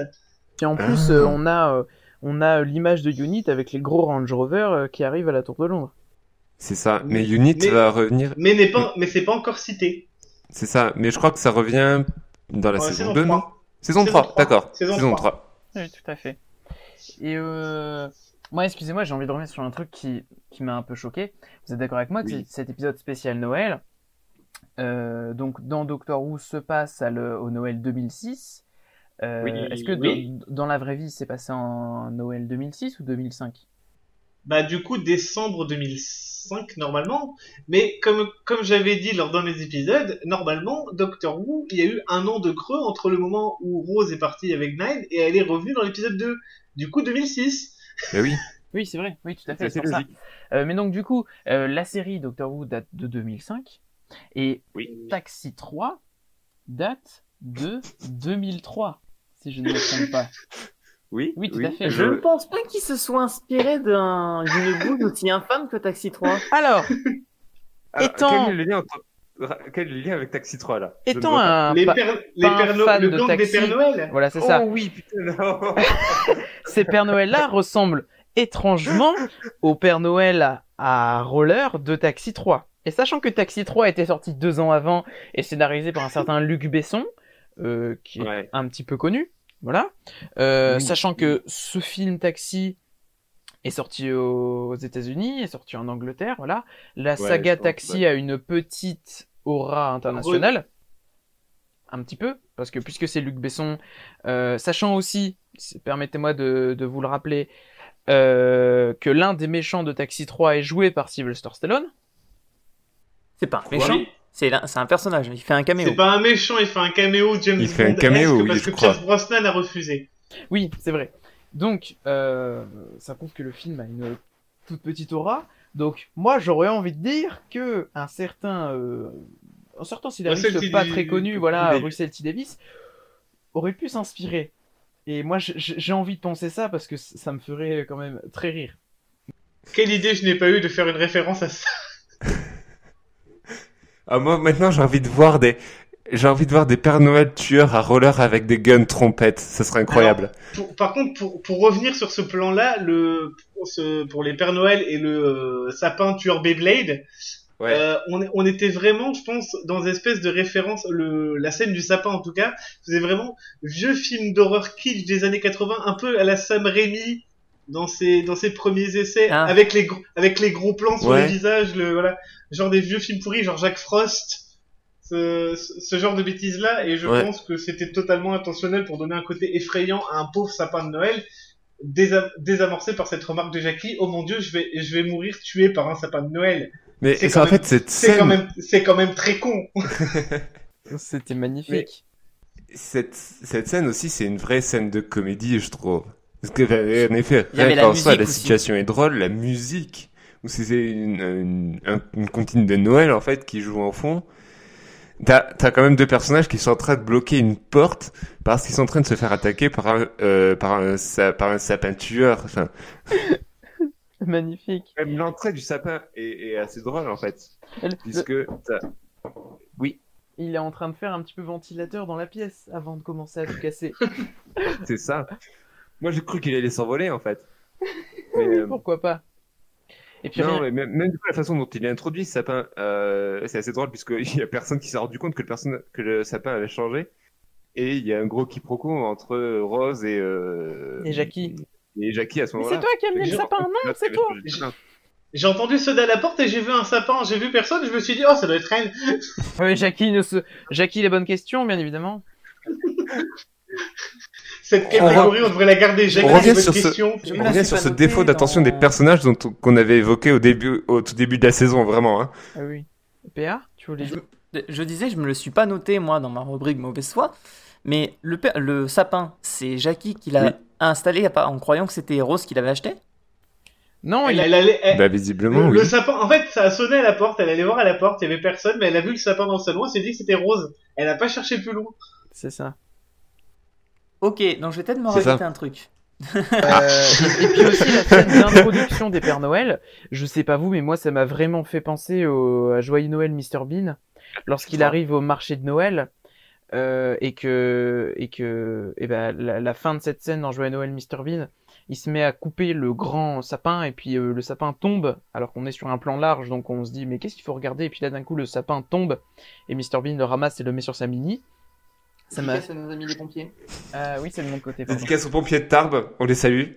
Et en plus, Ah. euh, on a, euh, on a l'image de Unit avec les gros Range Rover euh, qui arrivent à la Tour de Londres. C'est ça. Mais Unit Mais- va revenir. Mais n'est pas, mais c'est pas encore cité. C'est ça. Mais je crois que ça revient dans la Dans la saison saison 2, non? 3. Saison Saison 3, 3. d'accord. Saison Saison 3. 3. Oui, tout à fait. Et euh... moi, excusez-moi, j'ai envie de revenir sur un truc qui, qui m'a un peu choqué. Vous êtes d'accord avec moi que Oui. c'est- cet épisode spécial Noël, euh, donc dans Doctor Who se passe à le, au Noël 2006. Euh, Oui, Est-ce que oui. dans, dans la vraie vie, c'est passé en Noël 2006 ou 2005 Bah du coup décembre 2005 normalement, mais comme comme j'avais dit lors d'un des épisodes, normalement Doctor Who, il y a eu un an de creux entre le moment où Rose est partie avec Nine et elle est revenue dans l'épisode 2. Du coup 2006. Bah oui. <laughs> Oui, c'est vrai. Oui, tout à fait. C'est ça. Euh, mais donc du coup, euh, la série Doctor Who date de 2005 et Oui. Taxi 3 date de 2003, si je ne me trompe pas. <laughs> Oui. Oui, tout à fait. Je ne pense pas qu'il se soit inspiré d'un- d'une boule aussi infâme que Taxi 3. <laughs> Alors, Alors, Étant- Quel est le lien entre... Quel est le lien avec Taxi 3 là? Étant un les pa- pères, les un fan le de des Taxi. Pères Noël. voilà, c'est ça. Oh oui, putain. non. <laughs> Ces Pères Noël-là <laughs> ressemblent étrangement au Père Noël à, Roller de Taxi 3. Et sachant que Taxi 3 était sorti deux ans avant et scénarisé par un certain Luc Besson, euh, qui est un petit peu connu, voilà. Euh, Oui. Sachant que ce film Taxi est sorti aux États-Unis, est sorti en Angleterre, voilà. La Ouais, saga Taxi a une petite aura internationale. Un petit peu, parce que puisque c'est Luc Besson, euh, sachant aussi, permettez-moi de, de vous le rappeler, euh, que l'un des méchants de Taxi 3 est joué par Sylvester Stallone. C'est pas un méchant, Oui. C'est un personnage, il fait un caméo. C'est pas un méchant, il fait un caméo James Il fait un Bond caméo, oui, parce je que crois. Pierce Brosnan a refusé. Oui, c'est vrai. Donc, euh, ça prouve que le film a une toute petite aura. Donc, moi, j'aurais envie de dire que un certain, euh, un certain scénariste pas très connu, voilà. Russell T. Davis, aurait pu s'inspirer. Et moi, j'ai envie de penser ça parce que ça me ferait quand même très rire. Quelle idée je n'ai pas eu de faire une référence à ça. <laughs> Ah, moi, maintenant, j'ai envie de voir des, j'ai envie de voir des Pères Noël tueurs à roller avec des guns trompettes. Ça serait incroyable. Pour- par contre, pour, pour revenir sur ce plan-là, le pour, ce- pour les Pères Noël et le euh, sapin tueur Beyblade, Ouais. euh, on était vraiment, je pense, dans une espèce de référence, le, la scène du sapin en tout cas, faisait vraiment vieux film d'horreur kitsch des années 80, un peu à la Sam Raimi dans ses dans ses premiers essais, Ah. avec les gros, avec les gros plans sur Ouais. les visages, le voilà, genre des vieux films pourris, genre Jacques Frost. Ce, ce- ce genre de bêtises là et je Ouais. pense que c'était totalement intentionnel pour donner un côté effrayant à un pauvre sapin de Noël désa- désamorcé par cette remarque de Jackie oh mon dieu je vais je vais mourir tué par un sapin de Noël Mais c'est en même- fait, cette c'est quand scène, même c'est quand même très con <laughs> C'était magnifique. cette, cette scène aussi, c'est une vraie scène de comédie, je trouve. Parce que, en effet, rien la qu'en soi, la aussi. situation est drôle, la musique, où c'est une, une, un- une comptine de Noël, en fait, qui joue en fond. T'as, t'as quand même deux personnages qui sont en train de bloquer une porte parce qu'ils sont en train de se faire attaquer par un, euh, par un, sa- par un sapin tueur. Enfin, <laughs> Magnifique. même l'entrée du sapin est, est assez drôle, en fait. Le- Puisque t'as- Il est en train de faire un petit peu ventilateur dans la pièce avant de commencer à tout casser. <laughs> c'est ça. Moi, j'ai cru qu'il allait s'envoler, en fait. <laughs> Mais, euh, Pourquoi pas Et puis Non, rien- mais même, la façon dont il a introduit ce sapin, euh, c'est assez drôle puisqu'il <laughs> y a personne qui s'est rendu compte que le, personne, que le sapin avait changé. Et il y a un gros quiproquo entre Rose et, euh, Et Jackie. Et Jackie à ce moment-là. c'est toi qui as amené le sapin, non, c'est toi j'ai entendu ceux à la porte et j'ai vu un sapin j'ai vu personne je me suis dit oh ça doit être elle <laughs> Oui, Jackie, ne se... Jackie, les bonnes questions, bien évidemment. Cette On catégorie on devrait la garder Jackie, on revient sur ce- question. Je me On revient sur ce défaut d'attention dans- des personnages dont on- qu'on avait évoqué au début, au tout début de la saison, vraiment. Hein. Ah oui. PA, tu voulais dire? Je, je disais, je me le suis pas noté moi dans ma rubrique mauvaise foi, mais le, sapin, c'est Jackie qui l'a Oui. installé en croyant que c'était Rose qui l'avait acheté? Non, Elle, il... elle allait- elle- Bah, visiblement, le, oui. le sapin, en fait, ça a sonné à la porte, elle allait voir à la porte, il y avait personne, mais elle a vu le sapin dans le salon, elle s'est dit que c'était rose. Elle a pas cherché plus loin. c'est ça. Ok, donc je vais peut-être me rajouter un truc. Euh, et, et puis <laughs> aussi la scène d'introduction des Pères Noël. Je sais pas vous, mais moi ça m'a vraiment fait penser au, à Joyeux Noël Mr Bean lorsqu'il Ah. arrive au marché de Noël euh, et que et que et ben la, la fin de cette scène dans Joyeux Noël Mr Bean, il se met à couper le grand sapin et puis euh, le sapin tombe alors qu'on est sur un plan large donc on se dit mais qu'est-ce qu'il faut regarder? Et puis là d'un coup le sapin tombe et Mr Bean le ramasse et le met sur sa mini. Ça m'a. Ça nous a mis les pompiers. Ah oui c'est de mon côté. pardon. Dédicace aux pompiers de Tarbes, on les salue.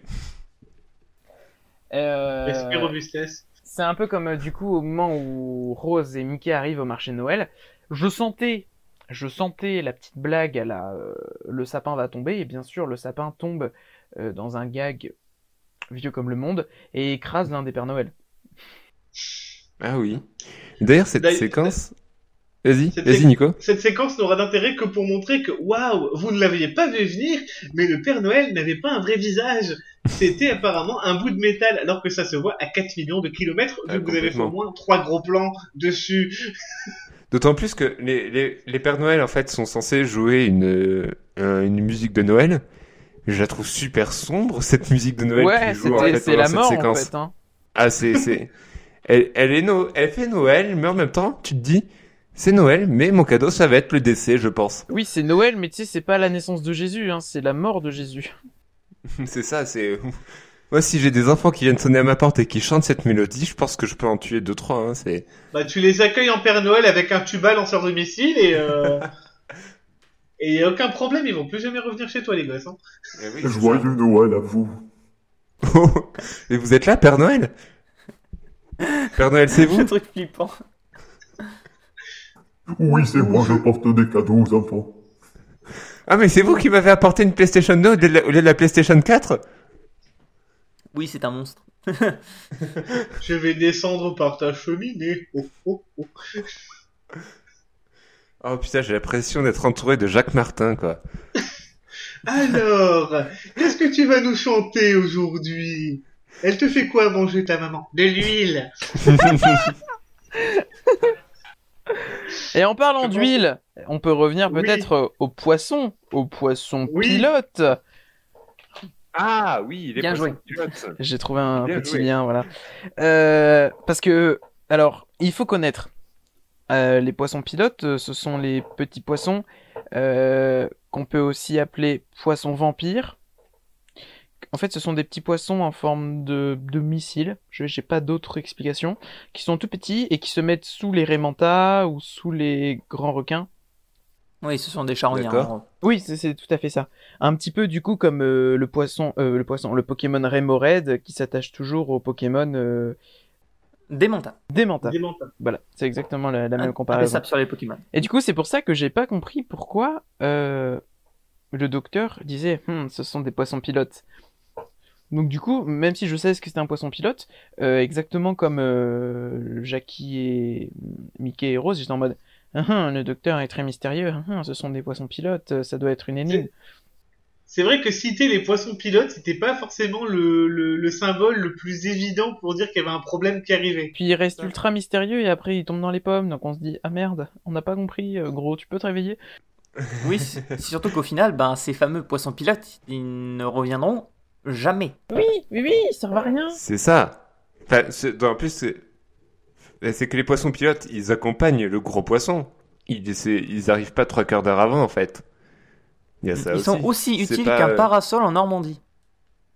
Euh, robustesse. C'est un peu comme euh, du coup au moment où Rose et Mickey arrivent au marché de Noël. Je sentais, je sentais la petite blague à la euh, le sapin va tomber et bien sûr le sapin tombe euh, dans un gag vieux comme le monde et écrase l'un des Pères Noël. Ah oui. D'ailleurs, cette D'ailleurs- séquence... Vas-y, vas-y Nico. Cette séquence n'aura d'intérêt que pour montrer que, waouh, vous ne l'aviez pas vu venir, mais le Père Noël n'avait pas un vrai visage. C'était apparemment un bout de métal, alors que ça se voit à 4 millions de kilomètres, Ah, vu que vous avez fait au moins trois gros plans dessus. <laughs> D'autant plus que les, les, les Pères Noël, en fait, sont censés jouer une, euh, une musique de Noël. Je la trouve super sombre, <laughs> cette musique de Noël ouais, qui joue, en c'était fait, c'est la cette mort séquence. en fait. Hein. Ah, c'est, c'est, <laughs> elle, elle est no... elle fait Noël, mais en même temps, tu te dis, c'est Noël, mais mon cadeau, ça va être le décès, je pense. <laughs> Oui, c'est Noël, mais tu sais, c'est pas la naissance de Jésus, hein, c'est la mort de Jésus. <laughs> c'est ça, c'est, <laughs> moi, si j'ai des enfants qui viennent sonner à ma porte et qui chantent cette mélodie, je pense que je peux en tuer deux, trois, hein, c'est, Bah, tu les accueilles en Père Noël avec un tuba lanceur de missiles et, euh... et y a aucun problème, ils vont plus jamais revenir chez toi, les gosses. Hein. Eh oui. Joyeux Noël à vous. Oh, et vous êtes là, Père Noël? Père Noël, c'est Le vous? truc flippant. Oui, c'est moi, je porte des cadeaux aux enfants. Ah, mais c'est vous qui m'avez apporté une PlayStation 2 au lieu de la, au lieu de la PlayStation 4 Oui, c'est un monstre. <laughs> Je vais descendre par ta cheminée. Oh, oh, oh. Oh putain, j'ai l'impression d'être entouré de Jacques Martin, quoi. <laughs> Alors, qu'est-ce que tu vas nous chanter aujourd'hui? Elle te fait quoi manger ta maman? De l'huile. <laughs> <laughs> Et en parlant Je d'huile, on peut revenir Oui. peut-être euh, au poisson, au poisson Oui. pilote. Ah oui, les Bien poissons joué. pilotes. <laughs> J'ai trouvé un Bien petit joué. lien, voilà. Euh, parce que, alors, il faut connaître. euh, les poissons pilotes, ce sont les petits poissons euh, qu'on peut aussi appeler poissons vampires. En fait, ce sont des petits poissons en forme de, de missiles, je n'ai pas d'autre explication, qui sont tout petits et qui se mettent sous les rémentas ou sous les grands requins. Oui, ce sont des charognards. Oui, c'est tout à fait ça. Un petit peu du coup comme euh, le poisson, euh, le poisson, le Pokémon Remoraid qui s'attache toujours au Pokémon euh, montagnes. Démenta. Démentable. Voilà, c'est exactement la, la même Un comparaison. sur les Pokémon. Et du coup, c'est pour ça que j'ai pas compris pourquoi euh, le docteur disait Hum, ce sont des poissons pilotes. Donc du coup, même si je sais ce que c'est un poisson pilote, euh, exactement comme euh, Jackie et Mickey et Rose, j'étais en mode Ah, ah, le docteur est très mystérieux, ah, ah, ce sont des poissons pilotes, ça doit être une énigme. C'est vrai que citer les poissons pilotes, c'était pas forcément le, le, le symbole le plus évident pour dire qu'il y avait un problème qui arrivait. Puis il reste ultra mystérieux et après il tombe dans les pommes, donc on se dit ah merde, on n'a pas compris, euh, gros, tu peux te réveiller? Oui, c'est surtout qu'au final, ben, ces fameux poissons pilotes, ils ne reviendront jamais. Oui, oui, oui, ça servent à rien. C'est ça. Enfin, c'est- en plus, c'est c'est que les poissons pilotes, ils accompagnent le gros poisson. Ils, ils arrivent pas trois quarts d'heure avant, en fait. Il y a ça ils aussi. sont aussi C'est utiles pas, qu'un euh, parasol en Normandie.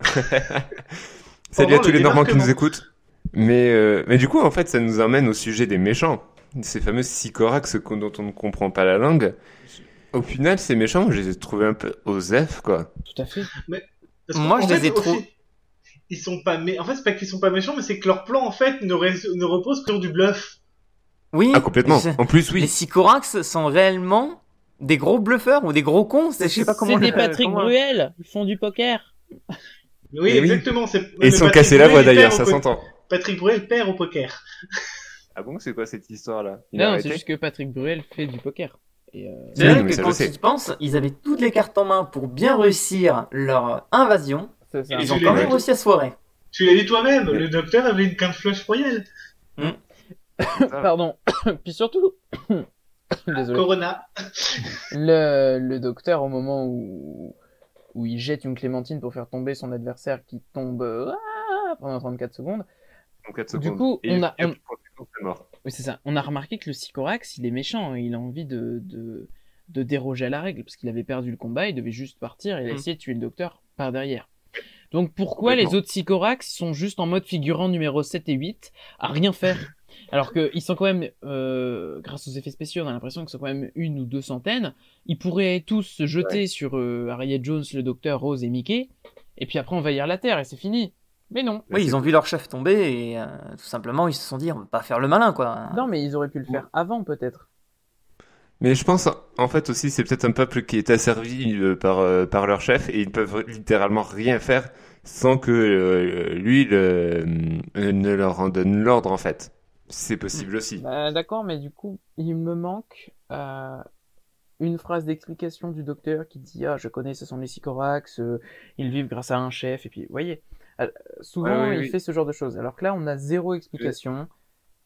<laughs> Salut à tous le les Normands qui nous écoutent. Mais, euh, mais du coup, en fait, ça nous emmène au sujet des méchants. Ces fameux sycorax dont on ne comprend pas la langue. Au final, ces méchants, je les ai trouvés un peu osef, quoi. Tout à fait. Parce Moi, je les ai trop- Ils sont pas, en fait, c'est pas qu'ils sont pas méchants, mais c'est que leur plan, en fait, ne, res- ne repose que sur du bluff. Oui. Ah, complètement. En plus, Les oui. Sycorax sont réellement des gros bluffeurs ou des gros cons. c'est- Je sais pas comment. C'est des le- Patrick comment- Bruel, ils font du poker. Oui, Eh exactement. Et ils sont Patrick cassés la voix d'ailleurs, perd ça s'entend. Patrick Bruel perd au poker. Ah bon, c'est quoi cette histoire-là? Non, c'est juste que Patrick Bruel fait du poker. Et, euh, C'est vrai que quand tu y penses, ils avaient toutes les cartes en main pour bien réussir leur invasion. c'est ça. Et Ils ont quand même réussi à se foirer. Tu l'as dit toi-même, le docteur avait une quinte flush royale. Pardon. <coughs> Puis surtout, <coughs> désolé. Corona. Le, le docteur, au moment où, où il jette une clémentine pour faire tomber son adversaire qui tombe ah, pendant 34 secondes, En Du coup, Et on a- on- mort. oui, c'est ça. On a remarqué que le Sycorax, il est méchant. hein. Il a envie de, de, de déroger à la règle parce qu'il avait perdu le combat. Il devait juste partir et il a Mm. essayé de tuer le docteur par derrière. Donc pourquoi les autres Sycorax sont juste en mode figurant numéro 7 et 8 à rien faire? <laughs> Alors qu'ils sont quand même, euh, grâce aux effets spéciaux, on a l'impression qu'ils sont quand même une ou deux centaines. Ils pourraient tous se jeter sur euh, Harriet Jones, le docteur, Rose et Mickey. Et puis après envahir la Terre et c'est fini. Mais non. Oui, ils ont vu leur chef tomber et euh, tout simplement ils se sont dit on va pas faire le malin quoi. Non, mais ils auraient pu le faire avant peut-être. Mais je pense, en fait aussi, c'est peut-être un peuple qui est asservi euh, par, euh, par leur chef et ils peuvent littéralement rien faire sans que euh, lui le- euh, ne leur en donne l'ordre, en fait. C'est possible aussi. Bah, D'accord, mais du coup, il me manque euh, une phrase d'explication du docteur qui dit Ah, je connais, ce sont les Sycorax, euh, ils vivent grâce à un chef. Et puis, vous voyez, euh, souvent Ouais, ouais, il oui. fait ce genre de choses. Alors que là, on a zéro explication.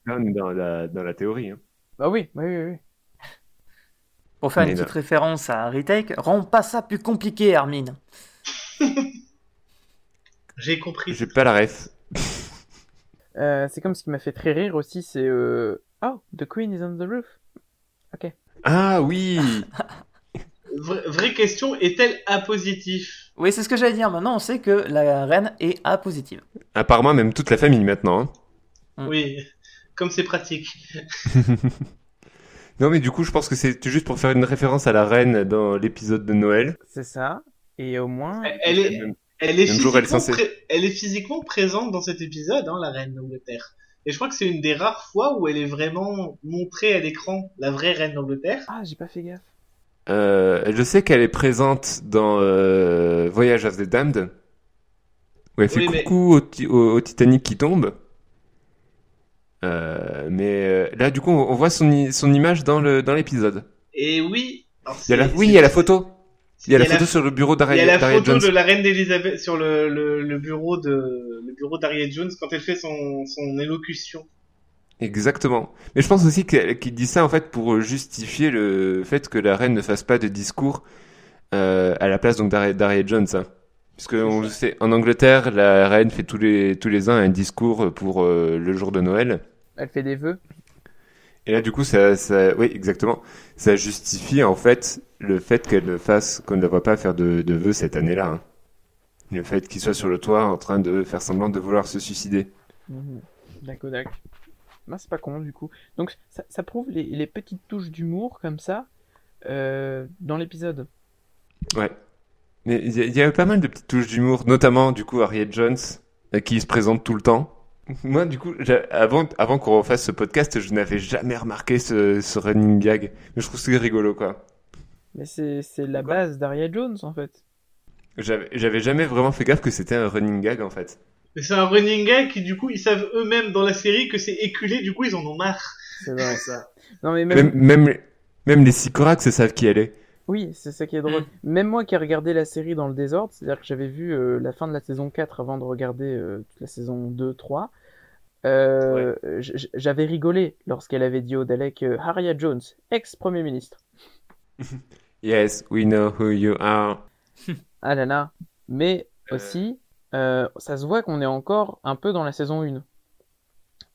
Là, on est dans la, dans la théorie. hein. Bah oui, oui, oui. oui. Pour faire Mais une non. petite référence à Retake, rends pas ça plus compliqué Armin. <laughs> J'ai compris. J'ai pas la ref. Euh, c'est comme ce qui m'a fait très rire aussi c'est euh, Oh, the Queen is on the roof. Ah oui <laughs> vraie question, est-elle A positif Oui, c'est ce que j'allais dire. Maintenant, on sait que la reine est A positive. Apparemment, même toute la famille maintenant. hein. Mm. Oui, comme c'est pratique. <laughs> Non, mais du coup, je pense que c'est juste pour faire une référence à la reine dans l'épisode de Noël. C'est ça. Et au moins, Elle est, Elle est, Même jour, elle est physiquement censée. pré- elle est physiquement présente dans cet épisode, hein, la reine d'Angleterre. Et je crois que c'est une des rares fois où elle est vraiment montrée à l'écran, la vraie reine d'Angleterre. Ah, j'ai pas fait gaffe. Euh, je sais qu'elle est présente dans euh, Voyage of the Damned, où elle fait mais- coucou au, ti- au- au Titanic qui tombe. Euh, mais là, du coup, on on voit son, son image dans le dans l'épisode. Et oui, alors Il y a la, oui, il y a la photo. Il y a la photo la- sur le bureau Il y a la photo Jones. de la reine d'Elisabeth sur le, le, le bureau de le bureau d'Harriet Jones quand elle fait son, son élocution. Exactement. Mais je pense aussi qu'il dit ça en fait pour justifier le fait que la reine ne fasse pas de discours euh, à la place donc d'Harriet Jones. Hein. Puisque on le sait, en Angleterre, la reine fait tous les tous les ans un discours pour euh, le jour de Noël. Elle fait des vœux. Et là, du coup, ça, ça, oui, exactement. Ça justifie en fait le fait qu'elle fasse, qu'on ne la voit pas faire de, de vœux cette année-là. hein. Le fait qu'il soit sur le toit en train de faire semblant de vouloir se suicider. Mhm. D'accord, d'accord. Bah, c'est pas con du coup. Donc ça, ça prouve les, les petites touches d'humour comme ça euh, dans l'épisode. Ouais. Mais il y, y a pas mal de petites touches d'humour, notamment du coup Harriet Jones, euh, qui se présente tout le temps. <laughs> Moi, du coup, avant, avant qu'on refasse ce podcast, je n'avais jamais remarqué ce, ce running gag. Mais je trouve c'est rigolo, quoi. Mais c'est c'est la base d'Ariel Jones en fait. J'avais j'avais jamais vraiment fait gaffe que c'était un running gag, en fait. Mais c'est un running gag qui du coup ils savent eux-mêmes dans la série que c'est éculé, du coup ils en ont marre. C'est vrai ça. <laughs> Non mais même, Même, même, même les Sycorax savent qui elle est. oui, c'est ça qui est drôle. Même moi qui ai regardé la série dans le désordre, c'est-à-dire que j'avais vu euh, la fin de la saison 4 avant de regarder euh, toute la saison 2, 3. Euh, J'avais rigolé lorsqu'elle avait dit au Dalek euh, Harriet Jones, ex-premier ministre. <laughs> Yes, we know who you are. Ah là là. Mais Euh. aussi, euh, ça se voit qu'on est encore un peu dans la saison 1.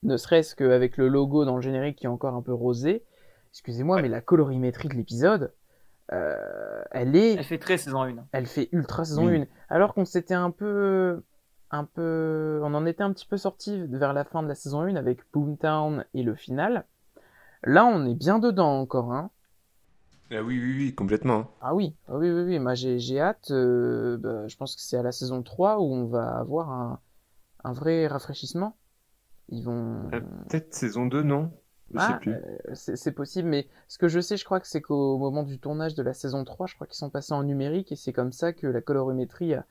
Ne serait-ce qu'avec le logo dans le générique qui est encore un peu rosé. Excusez-moi, mais la colorimétrie de l'épisode, euh, elle est, Elle fait très saison 1. elle fait ultra saison Oui. 1. Alors qu'on s'était un peu, un peu, on en était un petit peu sorti vers la fin de la saison 1 avec Boomtown et le final. Là, on est bien dedans encore, hein. Ah oui, oui, oui, complètement. Ah oui, ah oui, oui, oui, moi j'ai j'ai hâte. euh, bah, je pense que c'est à la saison 3 où on va avoir un, un vrai rafraîchissement. Ils vont. Ah, Peut-être saison 2, non? Je sais Ah, plus. euh, c'est c'est possible, mais ce que je sais, je crois que c'est qu'au moment du tournage de la saison 3, je crois qu'ils sont passés en numérique et c'est comme ça que la colorimétrie a,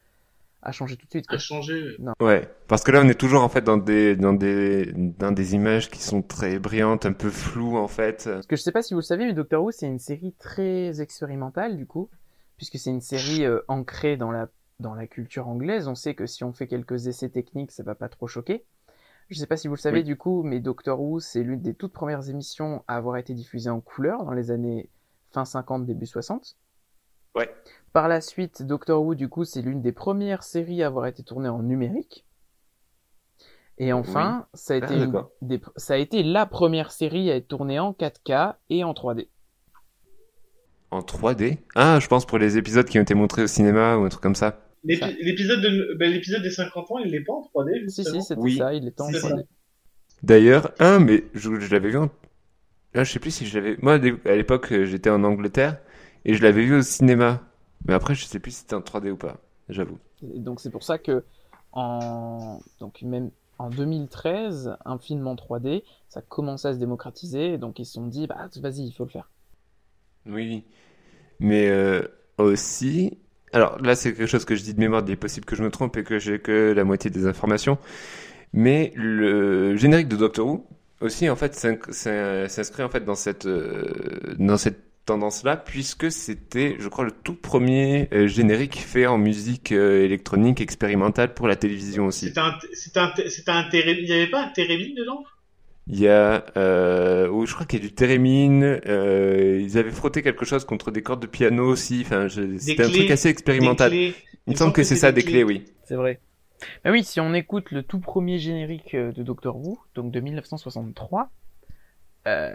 a changé tout de suite. quoi. À changer. Ouais, parce que là on est toujours en fait dans des dans des dans des images qui sont très brillantes, un peu floues en fait. Parce que je sais pas si vous le savez, mais Doctor Who, c'est une série très expérimentale, du coup, puisque c'est une série euh, ancrée dans la, dans la culture anglaise. On sait que si on fait quelques essais techniques, ça va pas trop choquer. Je sais pas si vous le savez, Oui. du coup, mais Doctor Who, c'est l'une des toutes premières émissions à avoir été diffusée en couleur dans les années fin 50, début 60. Ouais. Par la suite, Doctor Who, du coup, c'est l'une des premières séries à avoir été tournée en numérique. Et enfin, ça, a été Ah, une des- ça a été la première série à être tournée en 4K et en 3D. En 3D. Ah, je pense pour les épisodes qui ont été montrés au cinéma ou un truc comme ça. L'épi- L'épisode de ben, l'épisode des 50 ans, il l'est pas en 3D Si, justement. si, c'était Oui. ça, il était en C'est 3D. D'ailleurs, un, mais je, je l'avais vu en... Là, je sais plus si je l'avais... Moi, à l'époque, euh, j'étais en Angleterre et je l'avais vu au cinéma. Mais après, je sais plus si c'était en 3D ou pas, j'avoue. Donc c'est pour ça que en donc même en 2013, un film en 3D, ça commençait à se démocratiser, donc ils se sont dit bah vas-y, il faut le faire. Oui. Mais euh, aussi... Alors là, c'est quelque chose que je dis de mémoire, il est possible que je me trompe et que j'ai que la moitié des informations. Mais le générique de Doctor Who aussi, en fait, s'inscrit en fait dans cette euh, dans cette tendance-là, puisque c'était, je crois, le tout premier euh, générique fait en musique euh, électronique expérimentale pour la télévision aussi. C'était un, c'était un, c'était un téré- il y avait pas un térémine dedans? Il y a, euh, oh, je crois qu'il y a du thérémine. Euh, ils avaient frotté quelque chose contre des cordes de piano aussi. Enfin, je- c'était un truc assez expérimental. Il me semble que c'est ça, des clés, oui. C'est vrai. Bah oui, si on écoute le tout premier générique de Doctor Who, donc de 1963, euh,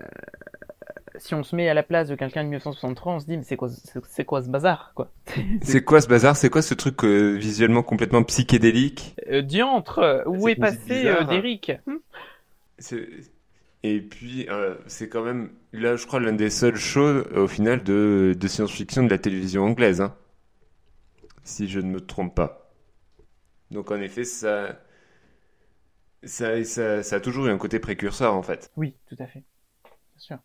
si on se met à la place de quelqu'un de 1963, on se dit mais c'est quoi, c'est quoi ce bazar quoi? <laughs> C'est quoi ce bazar? C'est quoi ce truc euh, visuellement complètement psychédélique? Euh, Diantre, euh, où est passé hein. Derrick? Hmm? C'est- Et puis, euh, c'est quand même, là, je crois, l'un des seuls shows, au final, de, de science-fiction de la télévision anglaise. Hein. Si je ne me trompe pas. Donc en effet, ça, ça, ça, ça a toujours eu un côté précurseur en fait. Oui, tout à fait. Bien sûr.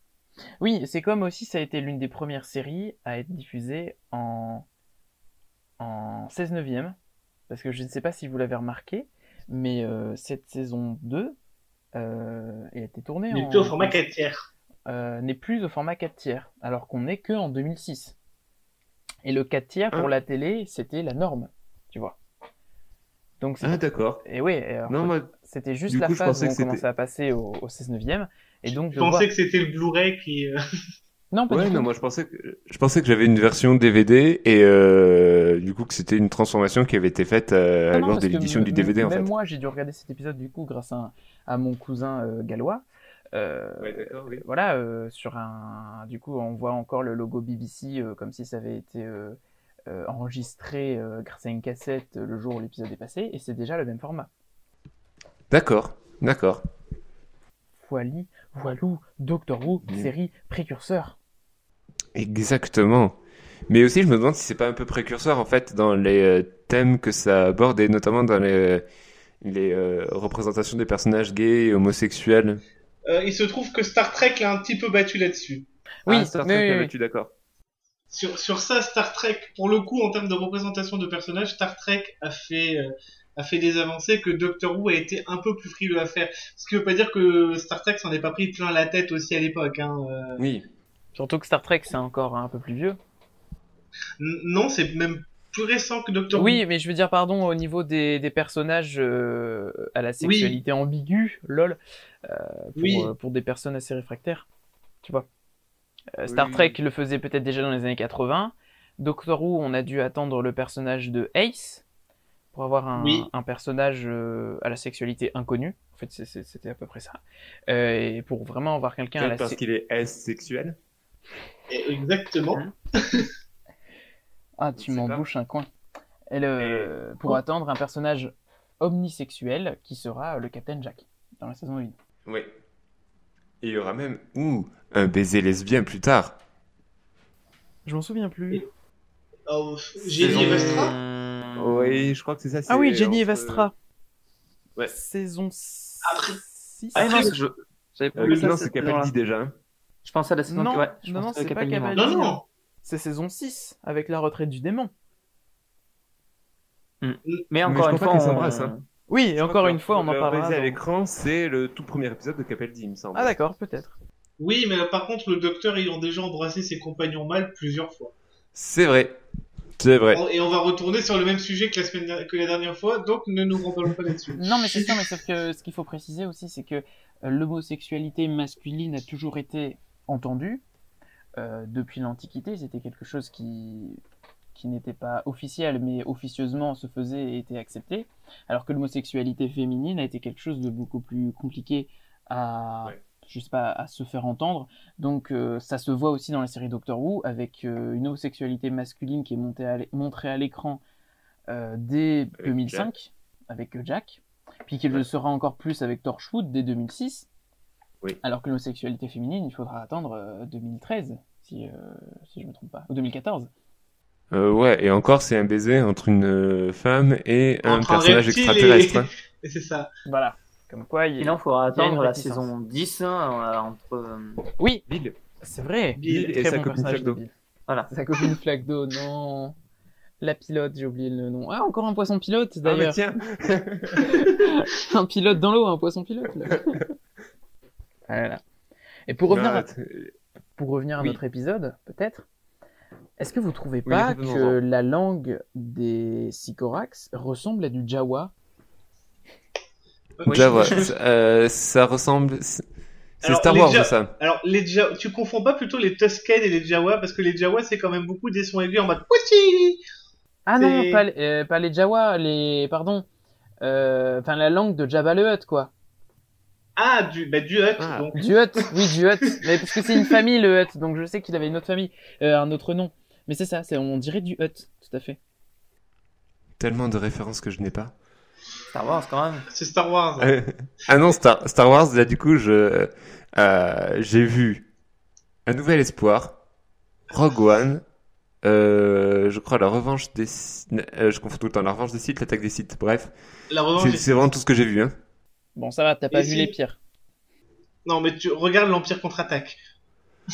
Oui, c'est comme aussi ça a été l'une des premières séries à être diffusée en, en 16 neuvième. Parce que je ne sais pas si vous l'avez remarqué, mais euh, cette saison 2 euh, elle a été tournée en... plus au format 4 tiers. euh, n'est plus au format 4 tiers, alors qu'on n'est que en 2006. Et le 4 tiers pour Ah. la télé, c'était la norme, tu vois. Donc c'est Ah d'accord. et oui, Non, moi, c'était juste du la coup, phase où on commençait à passer au, au 16 neuvième. Et donc Je pensais voir- que c'était le Blu-ray qui. euh, <laughs> non, pas ouais, du tout. non, moi je pensais que je pensais que j'avais une version DVD et euh, du coup que c'était une transformation qui avait été faite euh, Non, non, lors de l'édition du DVD en Même fait. moi, j'ai dû regarder cet épisode du coup grâce à, à mon cousin euh, gallois. Euh, Ouais, d'accord, oui. Voilà, euh, sur un. Du coup, on voit encore le logo BBC euh, comme si ça avait été euh, euh, enregistré euh, grâce à une cassette euh, le jour où l'épisode est passé, et c'est déjà le même format. D'accord, d'accord. Voili, voilou, Doctor Who, Bien. série précurseur. Exactement. Mais aussi, je me demande si c'est pas un peu précurseur en fait dans les euh, thèmes que ça aborde et notamment dans les, les euh, représentations des personnages gays et homosexuels. euh, il se trouve que Star Trek l'a un petit peu battu là-dessus. Oui, ah, Star mais Trek, oui, oui. tu d'accord. Sur, sur ça, Star Trek, pour le coup, en termes de représentation de personnages, Star Trek a fait, euh, a fait des avancées que Doctor Who a été un peu plus frileux à faire. Ce qui veut pas dire que Star Trek s'en est pas pris plein la tête aussi à l'époque. Hein. euh. Oui. Surtout que Star Trek, c'est encore un peu plus vieux. N- Non, c'est même plus récent que Doctor Who. Oui, mais je veux dire, pardon, au niveau des, des personnages euh, à la sexualité ambiguë, lol, euh, pour, Oui. euh, pour des personnes assez réfractaires, tu vois. Euh, Star Oui. Trek le faisait peut-être déjà dans les années 80. Doctor Who, on a dû attendre le personnage de Ace pour avoir un, Oui. un personnage euh, à la sexualité inconnue. En fait, c'était à peu près ça. Euh, et pour vraiment avoir quelqu'un à la parce se- qu'il est S-sexuel. Et- Exactement. Hein Ah, tu m'embouches un coin. Et le- Pour attendre un personnage omnisexuel qui sera le Captain Jack dans la saison 1. Oui. Et il y aura même ouh, un baiser lesbien plus tard. Je m'en souviens plus. Oh, Saison- et Vestra Oui, je crois que c'est ça. Ah oui, Jenny et entre- Vestra. Ouais. Saison Après- 6. Ah Après, non, je... j'avais pas Euh, vu ça, non, cette c'est. Capaldi déjà. hein. Je pensais à la saison Non, ouais, non, non, c'est pas Capaldi, moi. Capaldi. Non, non. C'est saison 6, avec la retraite du démon. Mais encore je une fois, on... s'embrassent, hein. Oui, et encore une fois, on en parlera. à l'écran, c'est le tout premier épisode de Capaldi, il me semble. Ah d'accord, peut-être. Oui, mais par contre, le docteur ayant déjà embrassé ses compagnons mâles plusieurs fois. C'est vrai. C'est vrai. Et on va retourner sur le même sujet que la, semaine que la dernière fois, donc ne nous remballons pas là-dessus. Non, mais c'est ça, mais sauf que ce qu'il faut préciser aussi, c'est que euh, l'homosexualité masculine a toujours été entendue. Euh, depuis l'Antiquité, c'était quelque chose qui, qui n'était pas officiel, mais officieusement se faisait et était accepté. Alors que l'homosexualité féminine a été quelque chose de beaucoup plus compliqué à, Ouais. Je sais pas, à se faire entendre. Donc euh, ça se voit aussi dans la série Doctor Who, avec euh, une homosexualité masculine qui est montée à montrée à l'écran euh, dès Avec 2005, avec Jack puis qu'il Ouais. le sera encore plus avec Torchwood dès 2006. Oui. Alors que l'homosexualité féminine, il faudra attendre euh, 2013, si, euh, si je me trompe pas, ou 2014. Euh, ouais, et encore, c'est un baiser entre une femme et un Entre un personnage extraterrestre. et- hein. Et <laughs> c'est ça. Voilà. Comme quoi, il... Sinon, il faudra attendre la saison 10 hein, euh, entre... euh, Oui, Bill. c'est vrai. Bill et Très sa bon copine personnage Flaque de d'eau. Bill. Voilà. Sa copine flaque d'eau, non. La pilote, j'ai oublié le nom. Ah, encore un poisson pilote, Ah, mais d'ailleurs. tiens. <laughs> un pilote dans l'eau, un poisson pilote. là. voilà. Et pour revenir, Non, à, pour revenir à Oui. notre épisode, peut-être, est-ce que vous trouvez Oui, pas que la langue des Sycorax ressemble à du Jawa? Ça, euh, ça ressemble. C'est Star Wars, Ja- ça. Alors, les Ja- tu confonds pas plutôt les Tusken et les Jawa, parce que les Jawa, c'est quand même beaucoup des sons aigus en mode Ah non, C'est- pas, les- euh, pas les Jawa, les. Pardon. Euh, Enfin, la langue de Jabba le Hutt, quoi. Ah, du, bah, du Hut, Ah. donc. Du Hutt, oui, du Hutt. <laughs> Mais parce que c'est une famille, le Hutt, donc je sais qu'il avait une autre famille, euh, un autre nom. Mais c'est ça, c'est on dirait du Hutt, tout à fait. Tellement de références que je n'ai pas. Star Wars, quand même. C'est Star Wars. Euh, ah non, Star, Star Wars, là, du coup, je, euh, j'ai vu Un Nouvel Espoir, Rogue One Euh, je crois la revanche des... euh, je confonds tout le temps. La revanche des sites, l'attaque des sites. Bref, La revanche. c'est des- c'est vraiment tout ce que j'ai vu. Hein. Bon, ça va, t'as pas Et vu si- les pires. Non, mais tu regardes l'Empire contre-attaque. <laughs>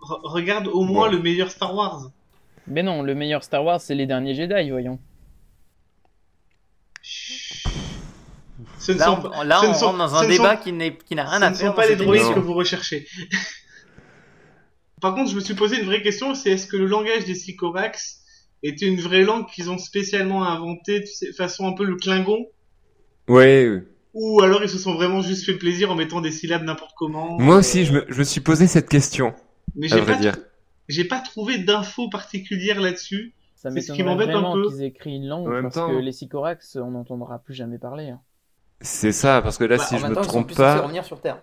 Re- regarde au moins Bon. le meilleur Star Wars. Mais non, le meilleur Star Wars, c'est les derniers Jedi, voyons. Ce ne Là, sont on, là, ce on ne sont- dans ce un ne débat sont- qui n'est- qui n'a rien Ce à ne faire. sont pas les droïdes que vous recherchez. <laughs> Par contre, je me suis posé une vraie question, c'est est-ce que le langage des Sycorax était une vraie langue qu'ils ont spécialement inventée, tu sais, façon un peu le Klingon? Ouais. ouais. Ou alors ils se sont vraiment juste fait plaisir en mettant des syllabes n'importe comment Moi euh, aussi, je me, je me suis posé cette question. Mais À j'ai vrai pas, dire. j'ai pas trouvé d'infos particulières là-dessus. Ça C'est ce qui m'étonnerait m'embête un vraiment peu. qu'ils aient écrit une langue En parce temps- que les Sycorax, on n'entendra plus jamais parler. hein. C'est ça, parce que là, Bah, si je me temps, trompe pas, revenir sur Terre.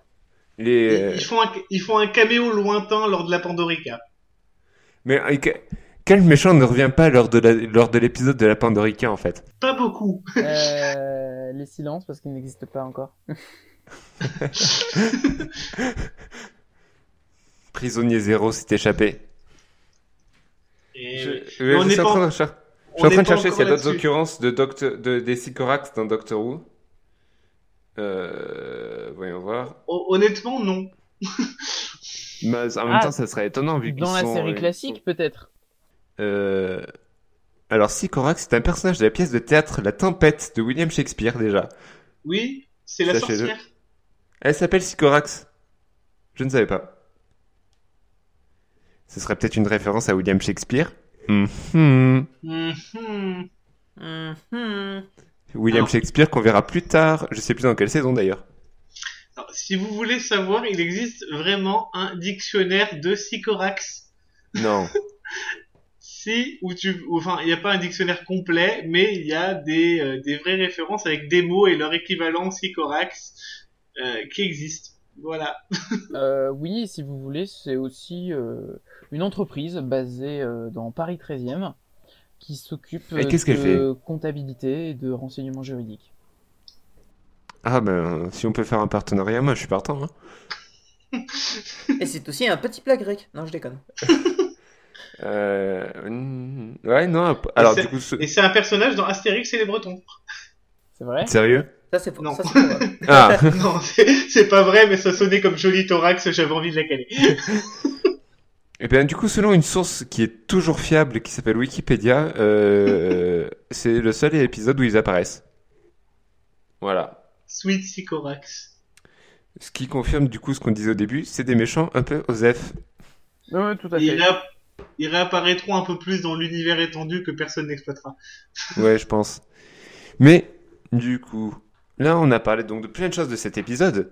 les. Ils, ils font un, ils font un caméo lointain lors de la Pandorica. Mais que- quel méchant ne revient pas lors de la- lors de l'épisode de la Pandorica en fait? Pas beaucoup. Euh, <laughs> les silences, parce qu'ils n'existent pas encore. <laughs> Prisonnier zéro s'est échappé. Et Je, suis en train de cher- je suis on en n'est train de pas chercher s'il y a d'autres occurrences de des Sycorax dans Doctor Who. Euh, voyons voir. Hon- Honnêtement, non. Mais <laughs> en même Ah, temps, ça serait étonnant vu qu'ils Dans la sont, série euh, classique, peut-être. Euh... Alors, Sycorax, c'est un personnage de la pièce de théâtre La Tempête de William Shakespeare déjà. Oui, c'est la sorcière. Elle s'appelle Sycorax. Je ne savais pas. Ce serait peut-être une référence à William Shakespeare. Mhm. Mhm. Mhm. William Alors. Shakespeare qu'on verra plus tard. Je sais plus dans quelle saison d'ailleurs. Si vous voulez savoir, il existe vraiment un dictionnaire de Sycorax. <laughs> Non. Si, où tu, ou, enfin, il n'y a pas un dictionnaire complet, mais il y a des, euh, des vraies références avec des mots et leur équivalent Sycorax euh, qui existent. Voilà. <laughs> Euh, oui, si vous voulez, c'est aussi euh, une entreprise basée euh, dans Paris 13e qui s'occupe Et qu'elle de comptabilité et de renseignements juridiques. Ah ben, si on peut faire un partenariat, moi je suis partant. hein. <laughs> Et c'est aussi un petit plat grec. Non, je déconne. <laughs> Euh... Ouais, non. Alors c'est- du coup, ce- Et c'est un personnage dans Astérix et les Bretons. C'est vrai? Sérieux? Ça, c'est Non. ça, c'est probable. Ah. <laughs> non, c'est c'est pas vrai, mais ça sonnait comme joli thorax, j'avais envie de la caler. Et bien du coup, selon une source qui est toujours fiable, qui s'appelle Wikipédia, euh, <laughs> c'est le seul épisode où ils apparaissent. Voilà. Sweet Sycorax. Ce qui confirme du coup ce qu'on disait au début, c'est des méchants un peu osef. Oui, tout à Ils, fait. réapp- ils réapparaîtront un peu plus dans l'univers étendu que personne n'exploitera. <laughs> Ouais, je pense. Mais du coup, là on a parlé donc de plein de choses de cet épisode.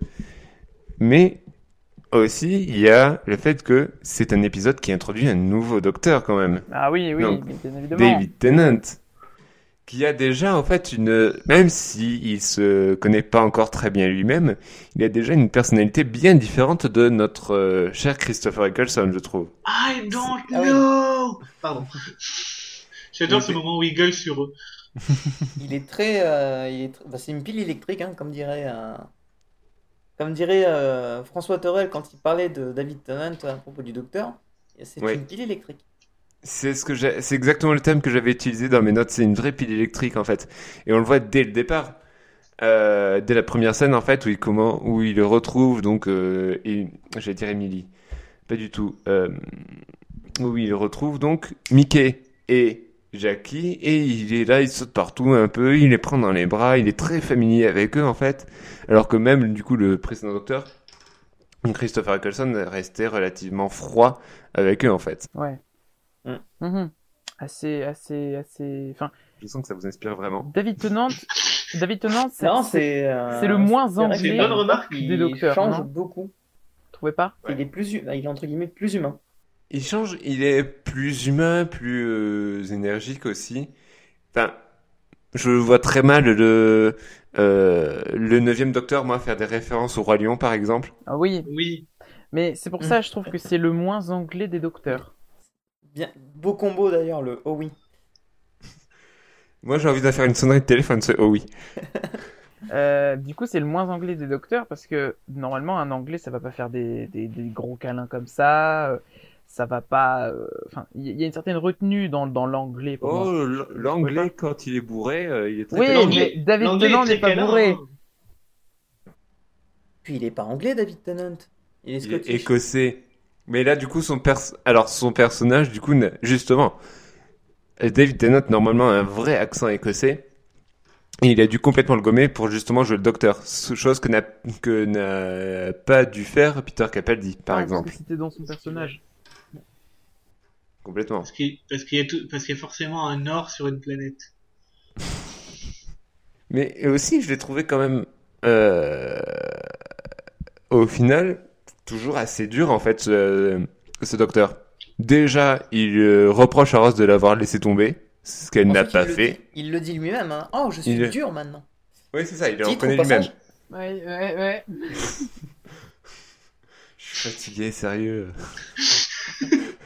Mais aussi, il y a le fait que c'est un épisode qui introduit un nouveau docteur quand même. Ah oui, oui, Donc, bien évidemment. David Tennant, qui a déjà en fait une, même si il se connaît pas encore très bien lui-même, il a déjà une personnalité bien différente de notre euh, cher Christopher Eccleston, je trouve. I don't Ah oui. know! Pardon. J'adore ce moment où il gueule sur eux. Il est très. euh, il est tr- bah, c'est une pile électrique, hein, comme dirait, euh, comme dirait euh, François Torel quand il parlait de David Tennant à propos du docteur. C'est Oui. une pile électrique. C'est ce que c'est exactement le thème que j'avais utilisé dans mes notes. C'est une vraie pile électrique en fait, et on le voit dès le départ, euh, dès la première scène en fait où il comment, où il retrouve donc, euh, et j'allais dire Emily, pas du tout, euh, où il retrouve donc Mickey et Jackie et il est là, il saute partout un peu, il les prend dans les bras, il est très familier avec eux en fait, alors que même du coup le précédent docteur, Christopher Eccleston restait relativement froid avec eux en fait. Ouais. Mm. Mhm. Assez, assez, assez. Enfin, Je sens que ça vous inspire vraiment. David Tennant, David Tennant, c'est, Non, c'est- c'est. euh, c'est le moins anglais C'est une bonne remarque. Il des docteurs, change beaucoup. vous trouvez pas? Il est plus, il est entre guillemets plus humain. Il change, il est plus humain, plus euh, énergique aussi. Enfin, je vois très mal le euh, le neuvième docteur, moi, faire des références au roi lion, par exemple. Ah oui, Oui. mais c'est pour ça, je trouve que c'est le moins anglais des docteurs. Bien, beau combo d'ailleurs, le oh oui. <laughs> Moi, j'ai envie de faire une sonnerie de téléphone, c'est oh oui. <laughs> Euh, du coup, c'est le moins anglais des docteurs parce que normalement, un anglais, ça va pas faire des, des, des gros câlins comme ça. Ça va pas. euh, Enfin, il y a une certaine retenue dans, dans l'anglais. Oh, l'anglais, quand il est bourré, euh, il est très Oui, mais David Tennant n'est pas bourré. Puis il est pas anglais, David Tennant. Il est Il est scottish. écossais. Mais là, du coup, son pers... alors son personnage, du coup, justement, David Tennant normalement a un vrai accent écossais. Et il a dû complètement le gommer pour justement jouer le docteur, chose que n'a que n'a pas dû faire Peter Capaldi, par Ah, exemple. C'était dans son personnage. Complètement. Parce qu'il parce qu'il y, a tout- parce qu'il y a forcément un or sur une planète. Mais aussi, je l'ai trouvé quand même, euh, au final, toujours assez dur en fait, ce, ce docteur. Déjà, il euh, reproche à Ross de l'avoir laissé tomber, ce qu'elle n'a pas fait. dit- Il le dit lui-même. Hein. Oh, je suis Il dur maintenant. Oui, c'est ça, il le reconnaît lui-même. Ouais, ouais, ouais. <laughs> Je suis fatigué, sérieux. <laughs>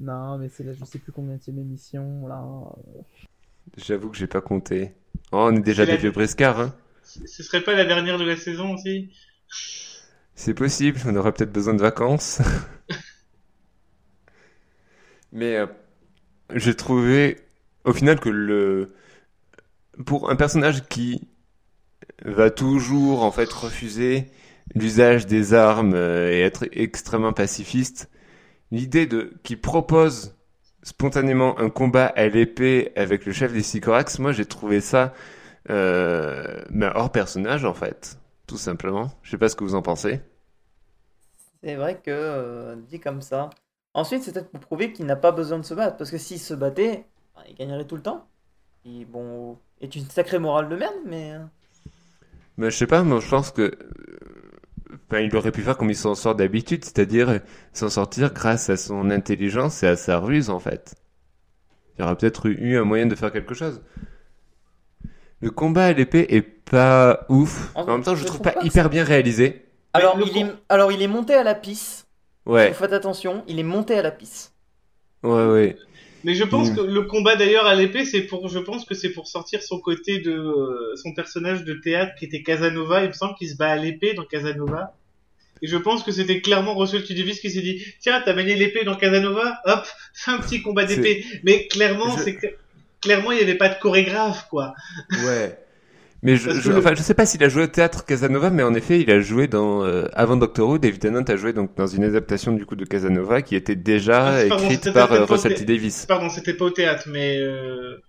Non, mais c'est là, je sais plus combien de émission là. J'avoue que j'ai pas compté. Oh, on est déjà C'est des la- vieux briscards, hein. Ce serait pas la dernière de la saison aussi? C'est possible, on aurait peut-être besoin de vacances. <laughs> Mais euh, j'ai trouvé au final que le pour un personnage qui va toujours en fait refuser l'usage des armes euh, et être extrêmement pacifiste, l'idée de qui propose spontanément un combat à l'épée avec le chef des Sycorax, moi j'ai trouvé ça euh, mais hors personnage en fait, tout simplement. Je sais pas ce que vous en pensez. C'est vrai que euh, dit comme ça. Ensuite, c'est peut-être pour prouver qu'il n'a pas besoin de se battre. Parce que s'il se battait, bah, il gagnerait tout le temps. Et bon, est une sacrée morale de merde, mais. euh, Mais je sais pas, moi je pense que enfin, il aurait pu faire comme il s'en sort d'habitude, c'est-à-dire euh, s'en sortir grâce à son intelligence et à sa ruse en fait. Il y aurait peut-être eu un moyen de faire quelque chose. Le combat à l'épée est pas ouf. En En même temps, je je trouve trouve pas hyper bien réalisé. Alors, il est... Alors, il est monté à la pisse. Ouais, Faites attention, il est monté à la pisse. ouais, ouais. Mais je pense Mm. que le combat d'ailleurs à l'épée, c'est pour, je pense que c'est pour sortir son côté de euh, son personnage de théâtre qui était Casanova. Il me semble qu'il se bat à l'épée dans Casanova. Et je pense que c'était clairement Russell T Davies qui s'est dit tiens t'as manié l'épée dans Casanova, hop <laughs> fais un petit combat d'épée. Mais clairement Je- c'est que- clairement il y avait pas de chorégraphe quoi. Ouais. Mais je, je, que- enfin, je sais pas s'il a joué au théâtre Casanova, mais en effet, il a joué dans, euh, avant Doctor Who, David Tennant a joué donc dans une adaptation du coup de Casanova qui était déjà Ah, pardon, écrite par euh, Russell T Davis. Pardon c'était pas au théâtre mais euh...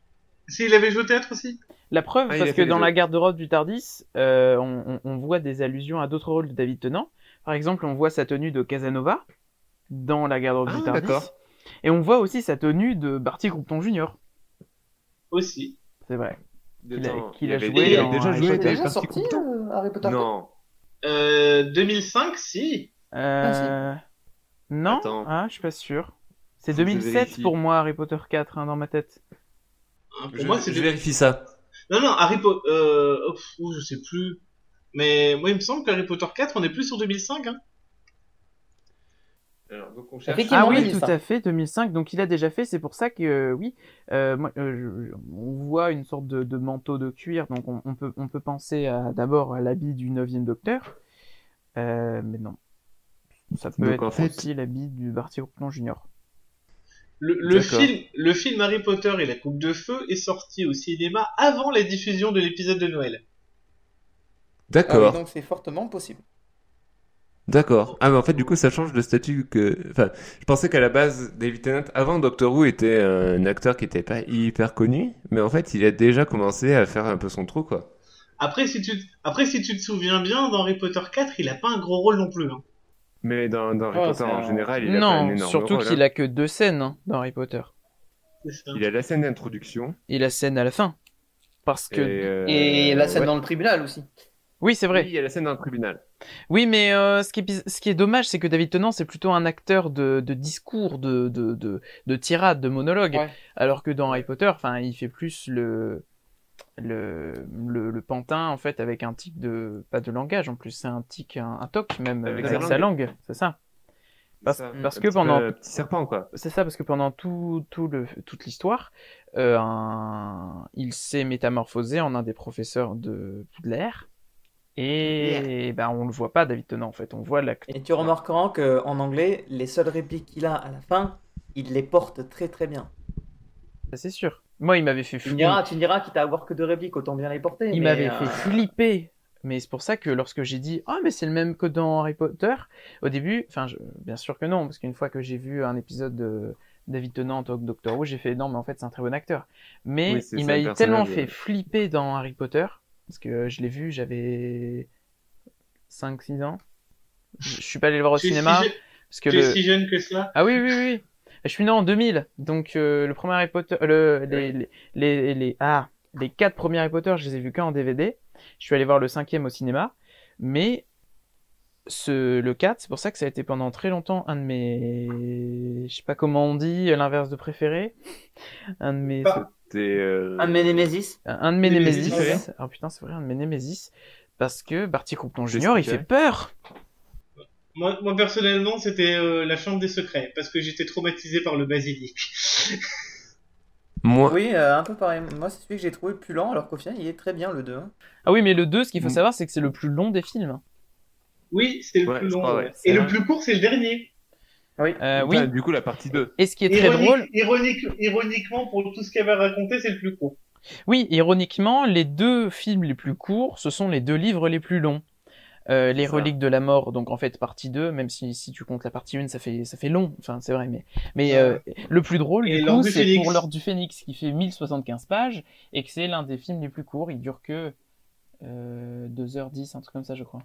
si il avait joué au théâtre aussi. La preuve, Ah, parce que dans la garde-robe du Tardis, euh, on, on- on voit des allusions à d'autres rôles de David Tennant. Par exemple, on voit sa tenue de Casanova dans la garde-robe Ah, du Tardis. d'accord. Et on voit aussi sa tenue de Barty Croupton Jr. Aussi. C'est vrai. Qu'il a- joué déjà joué déjà sorti euh, Harry Potter Non. Euh, 2005 si. Euh... Non Attends. Ah, je suis pas sûr. C'est Faut que je 2007 vérifie. pour moi, Harry Potter 4, hein, dans ma tête. Pour Je, moi je vérifie ça. Non, non, Harry Potter. Euh... oh, je sais plus. Mais moi, il me semble qu'Harry Potter 4, on est plus sur 2005. Hein. Alors, donc on Effectivement, Ah oui, 2005. tout à fait, 2005. Donc il a déjà fait, c'est pour ça que euh, oui, euh, moi, euh, je- on voit une sorte de, de manteau de cuir, donc on, on peut, on peut penser à d'abord à l'habit du 9e Docteur, Euh, mais non. Ça peut Donc, être en fait- aussi l'habit du Barty Croupton Junior. Le, film, le film Harry Potter et la Coupe de Feu est sorti au cinéma avant la diffusion de l'épisode de Noël. Ah oui, D'accord, donc c'est fortement possible. D'accord. Ah mais en fait du coup ça change de statut que. Enfin, je pensais qu'à la base David Tennant avant Doctor Who était un acteur qui était pas hyper connu, mais en fait il a déjà commencé à faire un peu son trou quoi. Après si, tu, après, si tu te souviens bien, dans Harry Potter 4, il a pas un gros rôle non plus. Hein. Mais dans, dans Harry Oh, Potter en général il a pas un Non, énorme surtout qu'il hein. a que deux scènes hein, dans Harry Potter. Il a la scène d'introduction. Et la scène à la fin. Parce que... Et, euh, Et la scène ouais. dans le tribunal aussi. Oui, c'est vrai. Oui, il y a la scène dans le tribunal. Oui, mais euh, ce, qui est, bis- ce qui est dommage, c'est que David Tennant, c'est plutôt un acteur de, de discours, de, de, de, de tirade, de monologue. Ouais. Alors que dans Harry Potter, enfin, il fait plus le, le, le, le pantin, en fait, avec un tic de, pas de langage, en plus, c'est un tic, un, un toc, même, Avec avec, sa langue, c'est ça. Parce, Ça, parce que petit pendant, peu petit serpent quoi. c'est ça, parce que pendant tout, tout le, toute l'histoire, euh, un- il s'est métamorphosé en un des professeurs de Poudlard. Et ben, on le voit pas, David Tennant, en fait. On voit l'acteur. Et tu remarqueras qu'en anglais, les seules répliques qu'il a à la fin, il les porte très très bien. Ça, c'est sûr. Moi, il m'avait fait flipper. diras, tu me diras quitte à avoir que deux répliques, autant bien les porter. Il m'avait euh, fait flipper. Mais c'est pour ça que lorsque j'ai dit Ah, mais c'est le même que dans Harry Potter, au début, enfin, je- bien sûr que non, parce qu'une fois que j'ai vu un épisode de David Tennant en tant que Doctor Who, j'ai fait Non, mais en fait, c'est un très bon acteur. Mais Oui, il m'a le tellement fait flipper dans Harry Potter, parce que je l'ai vu, j'avais 5-6 ans. Je suis pas allé le voir au Tu es si cinéma, je- parce que tu es si jeune que cela Ah oui, oui, oui. Je suis né en 2000, donc euh, le premier Harry Potter, le, les, les, les, les- ah, les quatre premiers Harry Potter, je les ai vus qu'en DVD. Je suis allé voir le cinquième au cinéma, mais ce, le 4, c'est pour ça que ça a été pendant très longtemps un de mes, je sais pas comment on dit, l'inverse de préféré, un de mes, Pas- euh, Un de mes Némésis. un de mes Némésis, Némésis. ouais. Oh putain, c'est vrai, un de mes Némésis, parce que Barty Croupton Junior, il fait peur. moi, moi, personnellement, c'était euh, la chambre des secrets, parce que j'étais traumatisé par le basilic. <laughs> moi, Oui, euh, un peu pareil. Moi, c'est celui que j'ai trouvé le plus lent, alors qu'au final, il est très bien le 2. hein. Ah oui, mais le 2, ce qu'il faut Mm. savoir, c'est que c'est le plus long des films. Oui, c'est le Ouais, plus long. crois, ouais. ouais. Et le vrai. plus court, c'est le dernier. Euh, enfin, oui. du coup, la partie 2. Et ce qui est très drôle, ironique, ironiquement, pour tout ce qu'elle va raconter, c'est le plus court. oui, ironiquement, les deux films les plus courts, ce sont les deux livres les plus longs. Euh, les reliques de la mort, donc en fait partie 2, même si, si tu comptes la partie 1, ça fait, ça fait long, enfin c'est vrai, mais, mais euh, le plus drôle, Et du coup, c'est pour l'Ordre du Phénix, qui fait 1075 pages, et que c'est l'un des films les plus courts, il dure que euh, 2h10, un truc comme ça, je crois.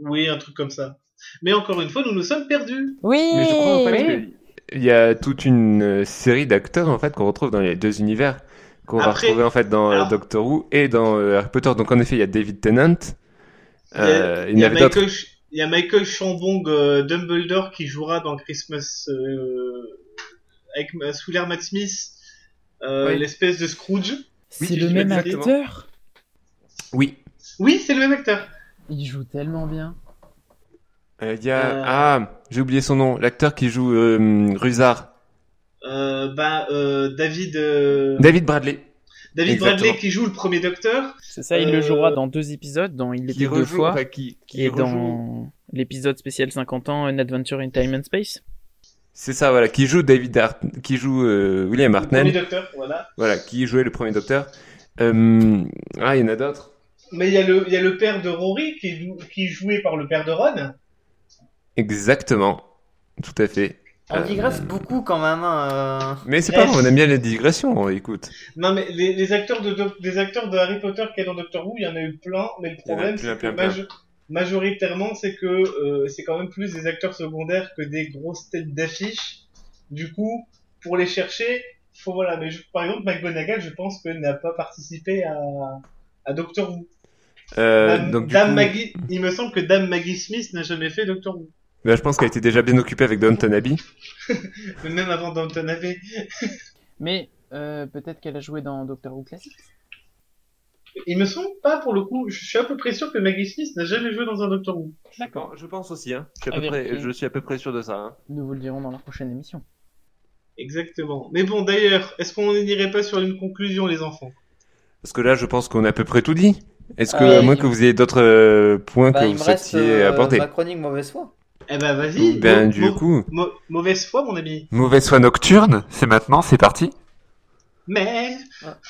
Oui, un truc comme ça. Mais encore une fois, nous nous sommes perdus. Oui Mais je crois en fait oui. qu'il y a toute une euh, série d'acteurs en fait qu'on retrouve dans les deux univers qu'on va retrouver en fait dans euh, alors- Doctor Who et dans euh, Harry Potter. Donc en effet, il y a David Tennant. Il y a- Euh, il y. Michael, Ch- il y a Michael Chambong euh, Dumbledore qui jouera dans Christmas euh, avec sous l'air Matt Smith, euh, Oui. l'espèce de Scrooge. C'est le même acteur? Oui. Oui, c'est le même acteur. Il joue tellement bien. Il y a Euh. ah j'ai oublié son nom, l'acteur qui joue euh, Rusard, Euh, bah, euh, David, euh, David Bradley, David Exactement. Bradley qui joue le premier Docteur. C'est ça, il Euh, le jouera dans deux épisodes, dans Il qui était deux fois. enfin, qui, qui Et rejoue- dans l'épisode spécial 50 ans, An Adventure in Time and Space. c'est ça voilà, qui joue David Hart, qui joue euh, William Le premier Hartnell, Docteur, voilà. voilà, qui jouait le premier Docteur. Euh, ah il y en a d'autres. Mais il y a le, il y a le père de Rory qui qui est joué par le père de Ron. Exactement, tout à fait. On Euh, digresse beaucoup quand même. hein, euh. Mais c'est pas grave, on aime bien les digressions, écoute. Non, mais les, les acteurs de, des acteurs de Harry Potter qui est dans Doctor Who, il y en a eu plein, mais le problème, c'est que majo- majoritairement, c'est que euh, c'est quand même plus des acteurs secondaires que des grosses têtes d'affiche. Du coup, pour les chercher, faut voilà. Mais je- par exemple, McGonagall, je pense que n'a pas participé à, à Doctor Who. Euh, Dame, donc, du Dame coup, Maggie, il me semble que Dame Maggie Smith n'a jamais fait Doctor Who. Bah, je pense qu'elle était déjà bien occupée avec Downton Abbey. <laughs> Même avant Downton Abbey. <laughs> Mais euh, peut-être qu'elle a joué dans Doctor Who Classic. Il me semble pas pour le coup. Je suis à peu près sûr que Maggie Smith n'a jamais joué dans un Doctor Who. D'accord. Je pense aussi, hein. Je suis à peu près- je suis à peu près sûr de ça. hein. Nous vous le dirons dans la prochaine émission. Exactement. Mais bon, d'ailleurs, est-ce qu'on n'irait pas sur une conclusion, les enfants? Parce que là, je pense qu'on a à peu près tout dit. Est-ce que, Euh, à moins il- que vous ayez d'autres euh, points Bah, que vous souhaitiez euh, aborder ma chronique mauvaise foi. Eh ben, vas-y. Ben, du mau- coup, mau- mauvaise foi, mon ami. mauvaise foi nocturne, c'est maintenant, c'est parti. Mais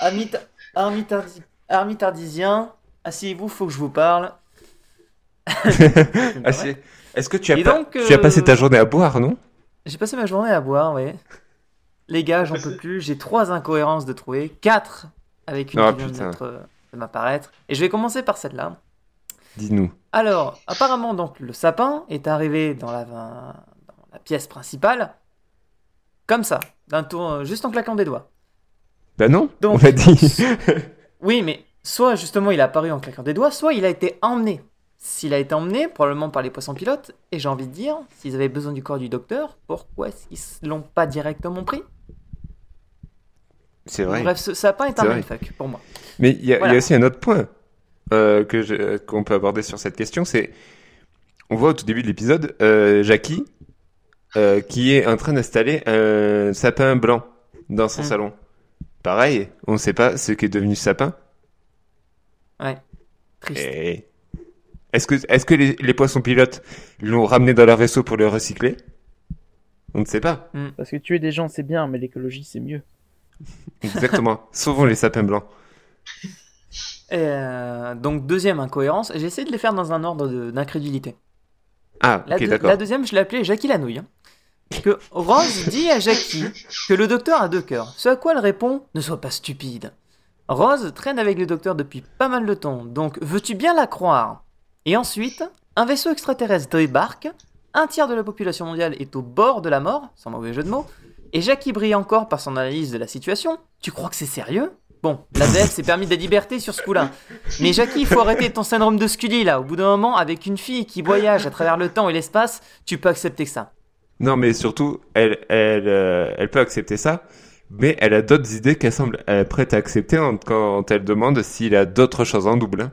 Amis, ta- amis tardi- amis tardisiens, asseyez-vous, faut que je vous parle. <laughs> Ah, Est-ce que tu as, Et pas- donc, tu as passé euh, ta journée à boire, non? J'ai passé ma journée à boire, oui. Les gars, j'en peux plus. J'ai trois incohérences de trouver. Quatre avec une Oh, qui vient euh, de m'apparaître. Et je vais commencer par celle-là. Dis-nous. Alors, apparemment, donc, le sapin est arrivé dans la, dans la pièce principale. Comme ça, d'un tour, euh, juste en claquant des doigts. Bah non, Donc- on l'a dit. <laughs> Oui, mais soit justement il a apparu en claquant des doigts, soit il a été emmené. S'il a été emmené, probablement par les poissons pilotes, et j'ai envie de dire, s'ils avaient besoin du corps du docteur, pourquoi est-ce qu'ils l'ont pas directement pris? C'est vrai. Bref, ce sapin est un mindfuck pour moi. Mais il y, a aussi un autre point euh, que je- qu'on peut aborder sur cette question, c'est on voit au tout début de l'épisode euh, Jackie euh, qui est en train d'installer un sapin blanc dans son Mm. salon. Pareil, on ne sait pas ce qu'est devenu ce sapin. Ouais. Triste. Et Est-ce que, est-ce que les, les poissons pilotes l'ont ramené dans leur vaisseau pour le recycler? On ne sait pas. Parce que tuer des gens c'est bien, mais l'écologie c'est mieux. Exactement. <laughs> Sauvons les sapins blancs. Euh, donc, deuxième incohérence, j'ai essayé de les faire dans un ordre d'incrédulité. Ah, La, ok, d'accord. la deuxième, je l'ai appelée Jackie la nouille. hein. Que Rose dit à Jackie que le docteur a deux cœurs. Ce à quoi elle répond Ne sois pas stupide. Rose traîne avec le docteur depuis pas mal de temps, donc veux-tu bien la croire? Et ensuite, un vaisseau extraterrestre débarque, un tiers de la population mondiale est au bord de la mort, sans mauvais jeu de mots, et Jackie brille encore par son analyse de la situation. Tu crois que c'est sérieux? Bon, la VF s'est permis des libertés sur ce coup-là. Mais Jackie, il faut arrêter ton syndrome de Scully là. Au bout d'un moment, avec une fille qui voyage à travers le temps et l'espace, tu peux accepter que ça. Non, mais surtout, elle, elle, euh, elle peut accepter ça, mais elle a d'autres idées qu'elle semble prête à accepter en- quand elle demande s'il a d'autres choses en double. hein.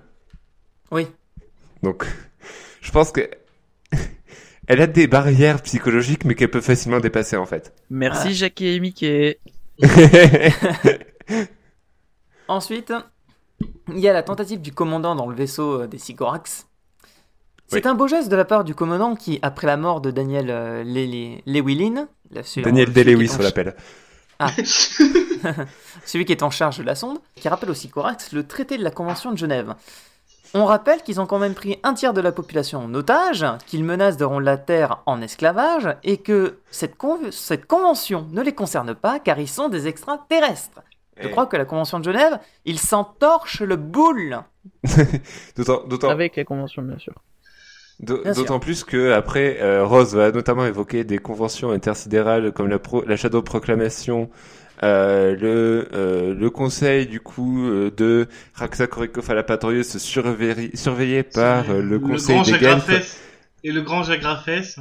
Oui. Donc, je pense que <laughs> elle a des barrières psychologiques, mais qu'elle peut facilement dépasser en fait. Merci Ah. Jackie et Mickey. <laughs> Ensuite, il y a la tentative du commandant dans le vaisseau euh, des Sycorax. C'est un beau geste de la part du commandant qui, après la mort de Daniel euh, Le- Le- Lewillin, la- celui- Daniel en on l'appelle. <laughs> <laughs> celui qui est en charge de la sonde, qui rappelle aux Sycorax le traité de la Convention de Genève. On rappelle qu'ils ont quand même pris un tiers de la population en otage, qu'ils menacent de rendre la Terre en esclavage, et que cette convention ne les concerne pas car ils sont des extraterrestres. Je crois que la Convention de Genève, ils s'entorchent le boule. <laughs> D'autant, Avec la convention, bien sûr. d'autant plus que après, euh, Rose va notamment évoquer des conventions intersidérales comme la, pro- la Shadow Proclamation, euh, le, euh, le conseil du coup euh, de Raxakorikov à la patrouille se surveiller, surveillé par euh, le conseil grand des Genf. Et le grand Jacques Raffès.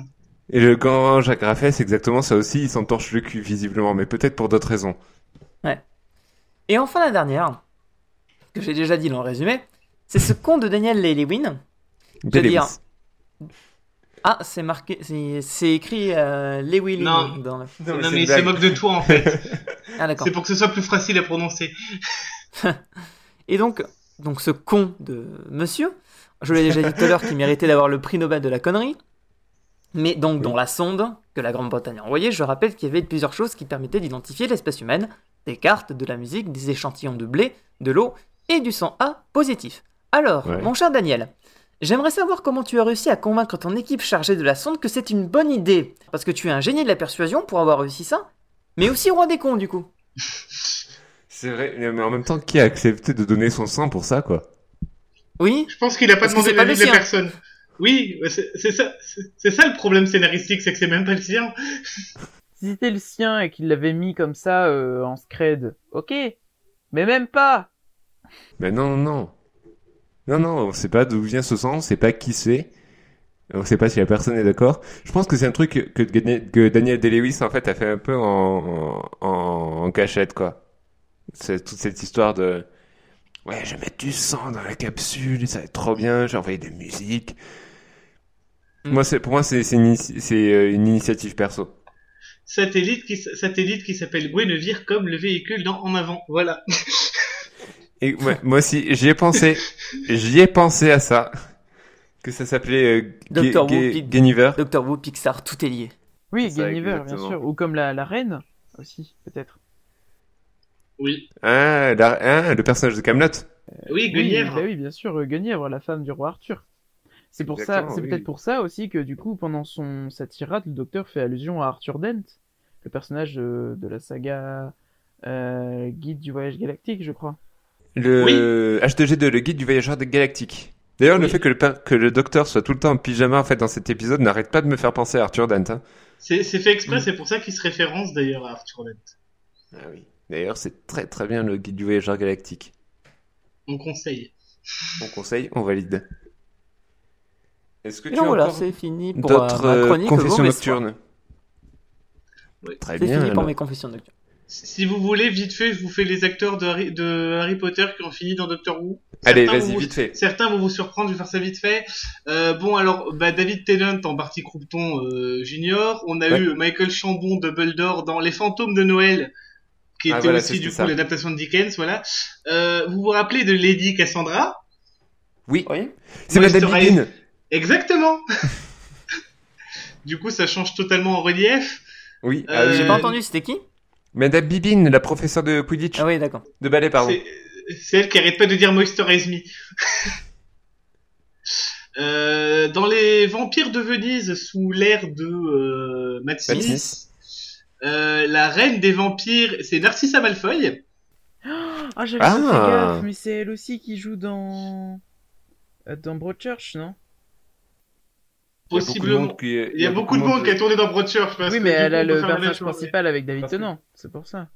et le grand Jacques Raffès, exactement ça aussi, il s'entorche le cul visiblement, mais peut-être pour d'autres raisons. Et enfin la dernière, que j'ai déjà dit dans le résumé, c'est ce con de Daniel Lewin. Day dire-. Ah, c'est marqué, c'est écrit euh, Lewin Non. dans le... Non, c'est mais il se moque de toi en fait. <laughs> Ah d'accord. C'est pour que ce soit plus facile à prononcer. <laughs> Et donc, donc ce con de monsieur, je l'ai déjà dit tout à l'heure qu'il méritait d'avoir le prix Nobel de la connerie. Mais donc dans la sonde que la Grande-Bretagne a envoyée, je rappelle qu'il y avait plusieurs choses qui permettaient d'identifier l'espèce humaine, des cartes, de la musique, des échantillons de blé, de l'eau et du sang A positif. Alors, Ouais. mon cher Daniel, j'aimerais savoir comment tu as réussi à convaincre ton équipe chargée de la sonde que c'est une bonne idée. Parce que tu es un génie de la persuasion pour avoir réussi ça, mais aussi roi des cons du coup. <laughs> C'est vrai, mais en même temps, qui a accepté de donner son sang pour ça, quoi? Oui, Je pense qu'il a pas demandé l'avis de la personne. Oui, c'est c'est ça, ça le problème scénaristique, c'est que c'est même pas le sien. Si c'était le sien et qu'il l'avait mis comme ça euh, en scred, ok. Mais même pas Mais non, non, non. Non, non, on sait pas d'où vient ce sang, on sait pas qui c'est. On sait pas si la personne est d'accord. Je pense que c'est un truc que, que, Daniel- Day-Lewis, en fait, a fait un peu en, en, en cachette, quoi. C'est toute cette histoire de... Ouais, je vais mettre du sang dans la capsule, et ça va être trop bien, j'ai envoyé des musiques. Mm. Moi, c'est, pour moi, c'est, c'est, une, c'est euh, une initiative perso. Satellite qui, satellite qui s'appelle Guinevere comme le véhicule dans En Avant. Voilà. <laughs> Et ouais, moi aussi, j'y ai pensé. J'y ai pensé à ça. Que ça s'appelait euh, Whoopi. Guinevere. Doctor Who, Pixar, tout est lié. Oui, Guinevere, bien sûr. Ou comme la, la reine aussi, peut-être. Oui. Ah, la- ah, le personnage de Camelot. Oui, Oui, Guenièvre. bah oui, bien sûr, euh, Guenièvre, la femme du roi Arthur. C'est pour ça, Exactement, c'est oui. peut-être pour ça aussi que du coup, pendant son sa tirade, le docteur fait allusion à Arthur Dent, le personnage euh, de la saga euh, Guide du voyage galactique, je crois. Le H2G2, le guide du voyageur des galactiques. D'ailleurs, le Oui. fait que le, per- que le docteur soit tout le temps en pyjama en fait dans cet épisode n'arrête pas de me faire penser à Arthur Dent. Hein. C'est c'est fait exprès, Mm. c'est pour ça qu'il se référence d'ailleurs à Arthur Dent. Ah oui. D'ailleurs, c'est très très bien le guide du voyageur galactique. On conseille. On conseille, on valide. Est-ce que tu donc as voilà, c'est fini pour euh, d'autres ma euh, chronique confessions nocturnes Oui. Très C'est bien. fini pour mes confessions nocturnes. Si vous voulez, vite fait, je vous fais les acteurs de Harry, de Harry Potter qui ont fini dans Doctor Who. Allez, Certains vas-y, vont vous- vite fait. Certains vont vous surprendre, je vais faire ça vite fait. Euh, bon, alors, bah, David Tennant en Barty Croupton euh, Junior. On a Ouais. eu Michael Chambon, Dumbledore dans Les Fantômes de Noël, qui Ah, était voilà, aussi du coup ça. l'adaptation de Dickens, voilà. Euh, vous vous rappelez de Lady Cassandra? Oui, Oui. c'est Madame Moisturize. Exactement. <laughs> du coup, ça change totalement en relief. Oui, ah Euh. J'ai pas entendu, c'était qui? Madame Bibine, la professeure de Quidditch. Ah oui, d'accord. De ballet, pardon. C'est c'est elle qui arrête pas de dire Moisturize Me. <laughs> Euh, dans les vampires de Venise sous l'ère de euh, euh, la reine des vampires, c'est Narcissa Malfoy. <gasps> Ah, j'avais Ah. pas fait gaffe, mais c'est elle aussi qui joue dans. euh, dans Broadchurch, non? Possiblement. Il y a beaucoup de monde qui a tourné dans Broadchurch. parce Oui, que mais elle a le personnage principal avec David Tennant, c'est pour ça.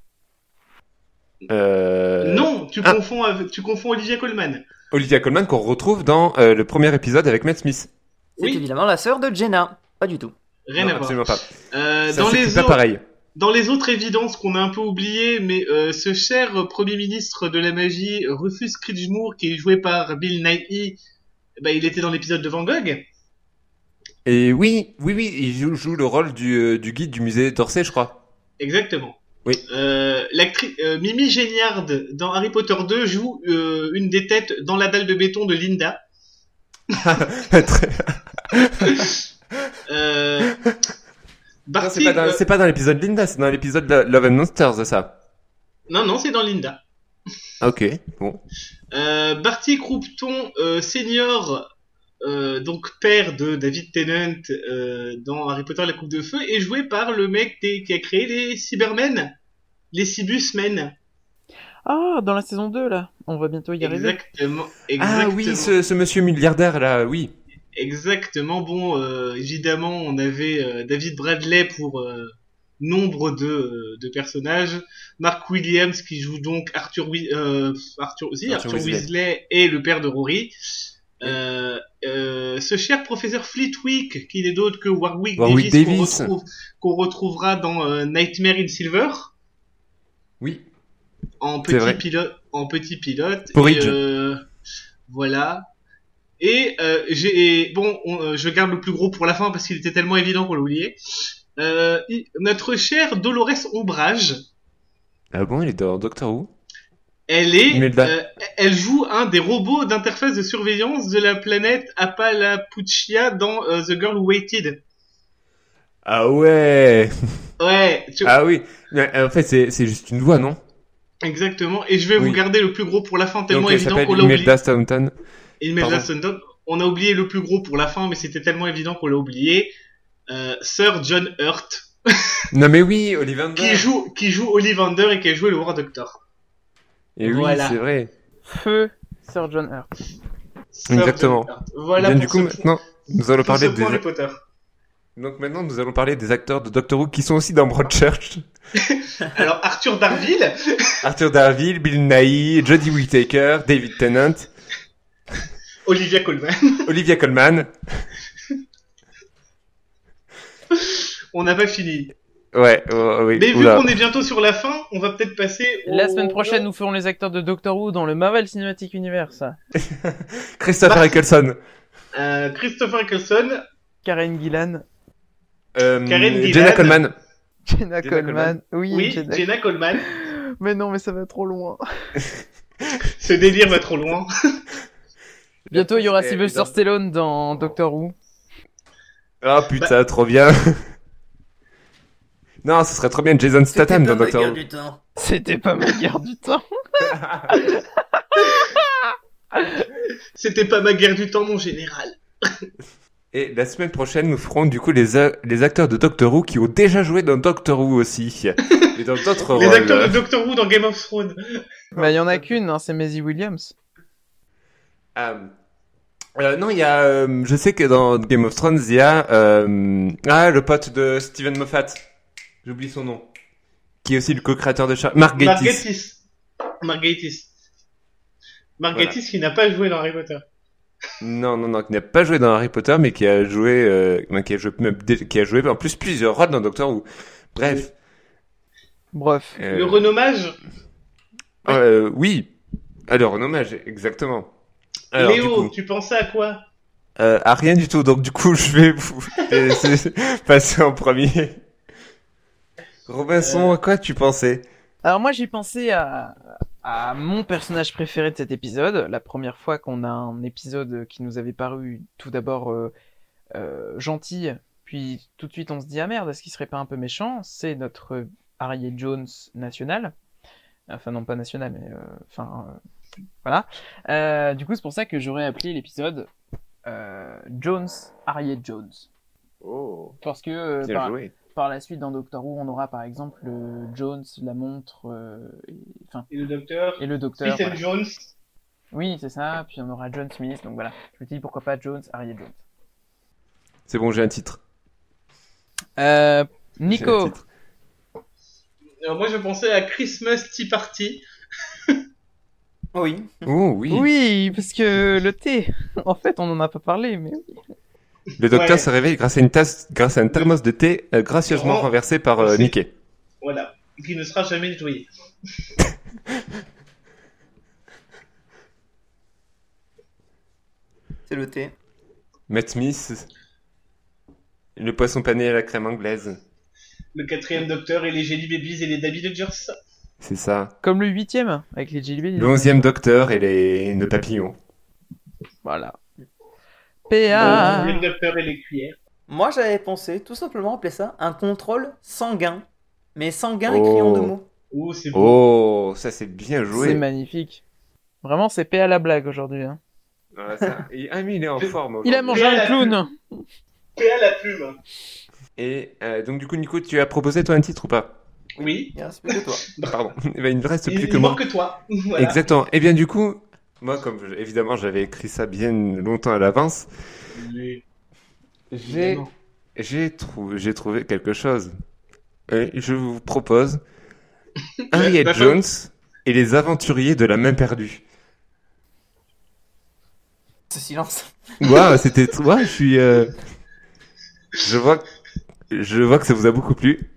Euh... Non, tu Ah. confonds avec, tu confonds Olivia Colman. Olivia Colman qu'on retrouve dans euh, le premier épisode avec Matt Smith. C'est Oui. évidemment la sœur de Jenna. Pas du tout. Rien Non, à voir. absolument pas. Euh, Ça dans les pas autres, pareil. Dans les autres évidences qu'on a un peu oubliées, mais euh, ce cher Premier ministre de la magie, Rufus Scridgemoor, qui est joué par Bill Nighy, bah, il était dans l'épisode de Van Gogh. Et oui, oui, oui, il joue, joue le rôle du, euh, du guide du musée d'Orsay, je crois. Exactement. Oui. Euh, L'actrice euh, Mimi Géniard dans Harry Potter 2 joue euh, une des têtes dans la dalle de béton de Linda. <laughs> Très- <laughs> Euh, Non, Barty, c'est pas dans, l'épisode Linda, c'est dans l'épisode de Love and Monsters, ça? non, non, c'est dans Linda. Ah, Ok, bon. Barty Croupton senior, euh, donc père de David Tennant euh, dans Harry Potter la Coupe de Feu, est joué par le mec des- qui a créé les Cybermen, les Cybusmen. Ah, dans la saison 2, là. On va bientôt y arriver. Exactement, Ah oui, ce, ce monsieur milliardaire là, oui. Exactement. Bon, euh, évidemment, on avait euh, David Bradley pour euh, nombre de, euh, de personnages. Mark Williams qui joue donc Arthur, euh, Arthur, si, Arthur Arthur, Weasley. Weasley. et le père de Rory. Euh, euh, ce cher professeur Fleetwick, qui n'est d'autre que Warwick, Warwick Davis, qu'on Davis. retrouve- qu'on retrouvera dans euh, Nightmare in Silver Oui. en vrai. petit pilote en petit pilote Porridge. Et, euh, voilà et j'ai bon on- je garde le plus gros pour la fin parce qu'il était tellement évident qu'on il- notre chère Dolores Ombrage Ah bon, il est dans Doctor Who? Elle est Imelda. euh, elle joue un des robots d'interface de surveillance de la planète Apalapuchia dans euh, The Girl Who Waited Ah ouais ouais tu- Ah oui. Euh, en fait, c'est juste une voix, non? Exactement et je vais Oui. vous garder le plus gros pour la fin tellement Donc elle évident qu'on l'a oublié Imelda Staunton. Imelda. Staunton. On a oublié le plus gros pour la fin, mais c'était tellement évident qu'on l'a oublié. Euh, Sir John Hurt, Non mais oui, Ollivander. qui joue, qui joue Ollivander et qui a joué le War Doctor. Et oui, c'est vrai. Feu Sir John Hurt. Sir Exactement. John Hurt. Voilà Bien, pour du coup, maintenant, nous allons parler des... point Harry Potter. Donc maintenant, nous allons parler des acteurs de Doctor Who qui sont aussi dans Broadchurch. <laughs> Alors Arthur Darville, <laughs> Arthur Darville, Bill Nighy, Jodie Whittaker, David Tennant, Olivia Colman. <laughs> Olivia Colman. On n'a pas fini. Ouais, oh, oui. Mais vu qu'on est bientôt sur la fin, on va peut-être passer au... La semaine prochaine, nous ferons les acteurs de Doctor Who dans le Marvel Cinematic Universe. <laughs> Christopher Bah- Eccleston. Euh, Christopher Eccleston, Karen Gillan, Euh, Karen Gillan. Jenna Coleman. Jenna, Jenna Coleman. Coleman. Oui, oui, Jenna- Jenna Coleman. Mais non, mais ça va trop loin. <laughs> Ce délire va trop loin. <laughs> Bientôt, il y aura Et- Sylvester dans- Stallone dans Doctor Who. Oh putain, trop bien. Non, ce serait trop bien Jason Statham dans Doctor Who. du temps. C'était pas ma guerre du temps. <laughs> C'était pas ma guerre du temps, mon général. <laughs> Et la semaine prochaine, nous ferons du coup les, les acteurs de Doctor Who qui ont déjà joué dans Doctor Who aussi. <laughs> Et dans d'autres Les rôles. acteurs de Doctor Who dans Game of Thrones. Bah, il y en a qu'une, hein, c'est Maisie Williams. Euh, euh, non, il y a. euh, je sais que dans Game of Thrones, il y a. euh, ah, le pote de Steven Moffat. J'oublie son nom. Qui est aussi le co-créateur de Char... Mark Gatiss. Margatis. Margatis. Margatis qui n'a pas joué dans Harry Potter. Non, non, non, qui n'a pas joué dans Harry Potter, mais qui a joué, euh, qui a joué, même dé- qui a joué en plus plusieurs rôles dans Doctor Who. Bref. Bref. euh, Le renommage, euh, oui. Alors, un hommage, exactement. Alors, du Léo, coup, tu pensais à quoi? Euh, à rien du tout. Donc, du coup, je vais vous <laughs> passer en premier. Robinson, à quoi tu pensais Alors moi j'ai pensé à, à mon personnage préféré de cet épisode. La première fois qu'on a un épisode qui nous avait paru tout d'abord euh, euh, gentil, puis tout de suite on se dit ah merde, est-ce qu'il serait pas un peu méchant? C'est notre Harriet Jones national. Enfin non pas national, mais euh, enfin euh, voilà. Euh, du coup c'est pour ça que j'aurais appelé l'épisode euh, Jones Harriet Jones. Oh, Parce que euh, bien par, joué. Par la suite dans Doctor Who on aura par exemple le Jones, la montre, euh, et, enfin Et le docteur et le docteur. Voilà. Jones. Oui, c'est ça. Puis on aura John Smith. Donc voilà. Je me dis pourquoi pas Jones, Harriet Jones. C'est bon, j'ai un titre. Euh, un Nico. titre. Alors moi je pensais à Christmas Tea Party. Oui. Oh oui. Oui, parce que le thé. En fait, on en a pas parlé, mais oui. Le docteur Ouais. se réveille grâce à une tasse, grâce à un thermos de thé euh, gracieusement Oh. renversé par euh, Mickey. Voilà. Qui ne sera jamais nettoyé. <laughs> C'est le thé. Matt Smith, le poisson pané à la crème anglaise. Le quatrième docteur et les Jelly Babies et les Dabby Dodgers. C'est ça. Comme le huitième avec les Jelly Bellies. Le onzième docteur et les nœuds papillons. Voilà. PA. neuvième docteur et les cuillères. Moi, j'avais pensé tout simplement appeler ça un contrôle sanguin. Mais sanguin Oh. écrit en deux mots. Oh, c'est beau. Oh, ça c'est bien C'est joué. magnifique. Vraiment, c'est PA la blague aujourd'hui. hein. Ah, ça- et- ah, mais il est en forme. Il a mangé un clown. À la plume. Et euh, donc du coup, Nico, tu as proposé toi un titre ou pas? Oui. Il reste plus que toi. <laughs> Pardon. Eh ben, il ne reste plus il que moi. manque que toi. <laughs> Voilà. Exactement. Et bien du coup, moi comme je- évidemment j'avais écrit ça bien longtemps à l'avance, Oui. j'ai j'ai trouvé j'ai trouvé quelque chose. Et je vous propose <laughs> Harriet. Jones et les aventuriers de la main perdue. Ce silence. Waouh, <laughs> c'était ouais, je suis euh, je vois je vois que ça vous a beaucoup plu.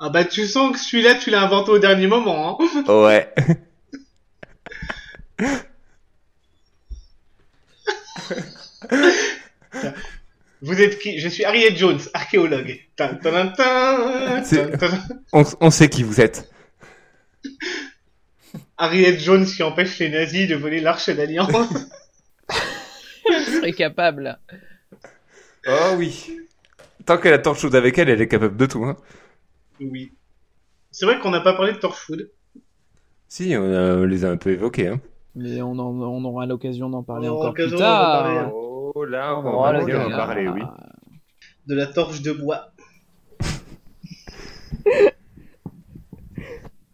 Ah bah tu sens que celui-là tu l'as inventé au dernier moment. Hein. <laughs> Ouais. <laughs> Vous êtes qui? Je suis Harriet Jones, archéologue. C'est- tin, tin. On, on sait qui vous êtes. <laughs> Harriet Jones qui empêche les nazis de voler l'arche d'alliance. Je serais capable. Oh oui. Tant qu'elle a tant de choses avec elle, elle est capable de tout. Hein. Oui. C'est vrai qu'on n'a pas parlé de Torchwood. Si, on, a- on les a un peu évoqués. Hein. Mais on, en- on aura l'occasion d'en parler On aura encore plus l'occasion d'en tard. hein. Oh là, On on aura va le bien en gars. parler, oui. De la torche de bois. <laughs>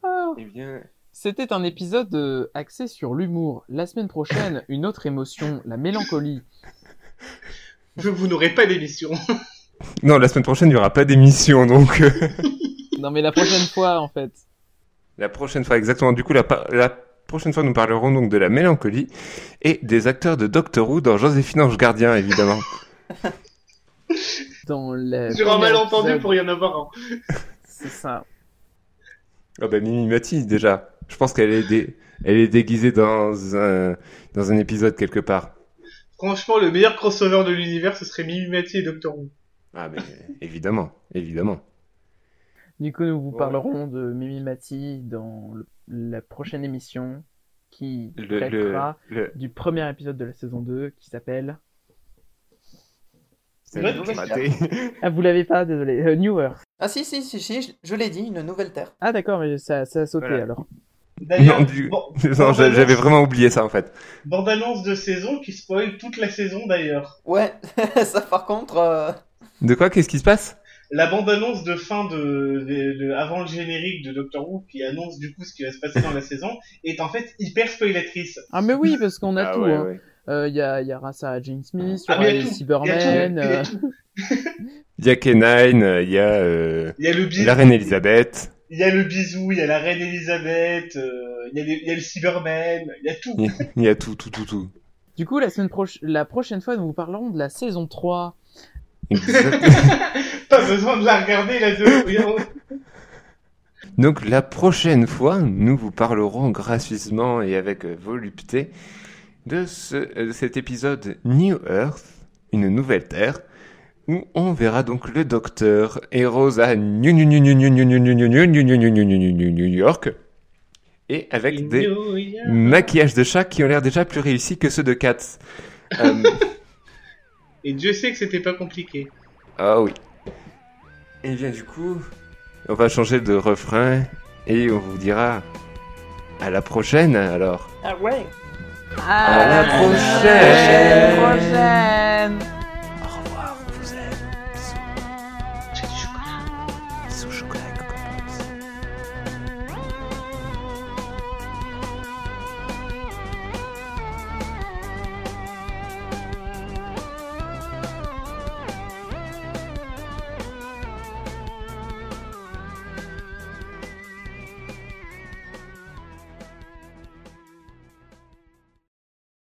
Ah. Eh bien, C'était un épisode euh, axé sur l'humour. La semaine prochaine, une autre émotion, la mélancolie. Je vous n'aurez pas d'émission. non, la semaine prochaine, il n'y aura pas d'émission, donc euh, <laughs> Non mais la prochaine fois en fait. la prochaine fois, exactement. Du coup, la, la prochaine fois, nous parlerons donc de la mélancolie et des acteurs de Doctor Who dans Joséphine Ange Gardien, évidemment. Dans le Sur un malentendu épisode. pour y en avoir un. C'est ça. Ah bah Mimi Mati, déjà. Je pense qu'elle est, dé- elle est déguisée dans un... dans un épisode quelque part. Franchement, le meilleur crossover de l'univers, ce serait Mimi Mati et Doctor Who. Ah mais évidemment, évidemment. Du coup, nous vous Ouais. parlerons de Mimi Mati dans le- la prochaine émission qui Le, traitera le... du premier épisode de la saison 2 qui s'appelle... <laughs> Ah, vous l'avez pas, désolé. Euh, New Earth. Ah si, si, si, si, je, je l'ai dit, une nouvelle terre. Ah d'accord, mais ça, ça a sauté Voilà. alors. D'ailleurs, Non, du- bon, <laughs> Non, j'a- j'avais vraiment oublié ça en fait. bande-annonce de saison qui spoil toute la saison d'ailleurs. Ouais, <laughs> ça par contre... euh, De quoi? Qu'est-ce qui se passe? La bande-annonce de fin de, de- de- avant le générique de Doctor Who qui annonce du coup ce qui va se passer dans la saison est en fait hyper spoilatrice. Ah mais oui, parce qu'on a Ah tout. ouais, hein. ouais. Euh, Il y, a, il y aura Sarah Jane Smith, il y Ah, a les tout. Il y a Cybermen. Il y a euh, tout. Il y a Kenine, euh, il y a euh, Il y a le bisou, la reine Elisabeth, il y a le bisou, il y a la reine Elisabeth, euh, il, y a les- il y a le Cyberman, il y a tout. il y a- il y a tout, tout, tout, tout. Du coup, la semaine proche... la prochaine fois, nous vous parlerons de la saison 3. Pas besoin de la regarder, la vidéo. Donc la prochaine fois, nous vous parlerons gracieusement et avec volupté de, cet épisode New Earth, une nouvelle Terre, où on verra donc le docteur et Rosa New York, et avec des maquillages de chats qui ont l'air déjà plus réussis que ceux de Katz. Et Dieu sait que c'était pas compliqué. Ah oui. Et bien du coup, on va changer de refrain et on vous dira à la prochaine alors. Ah ouais À la prochaine. prochaine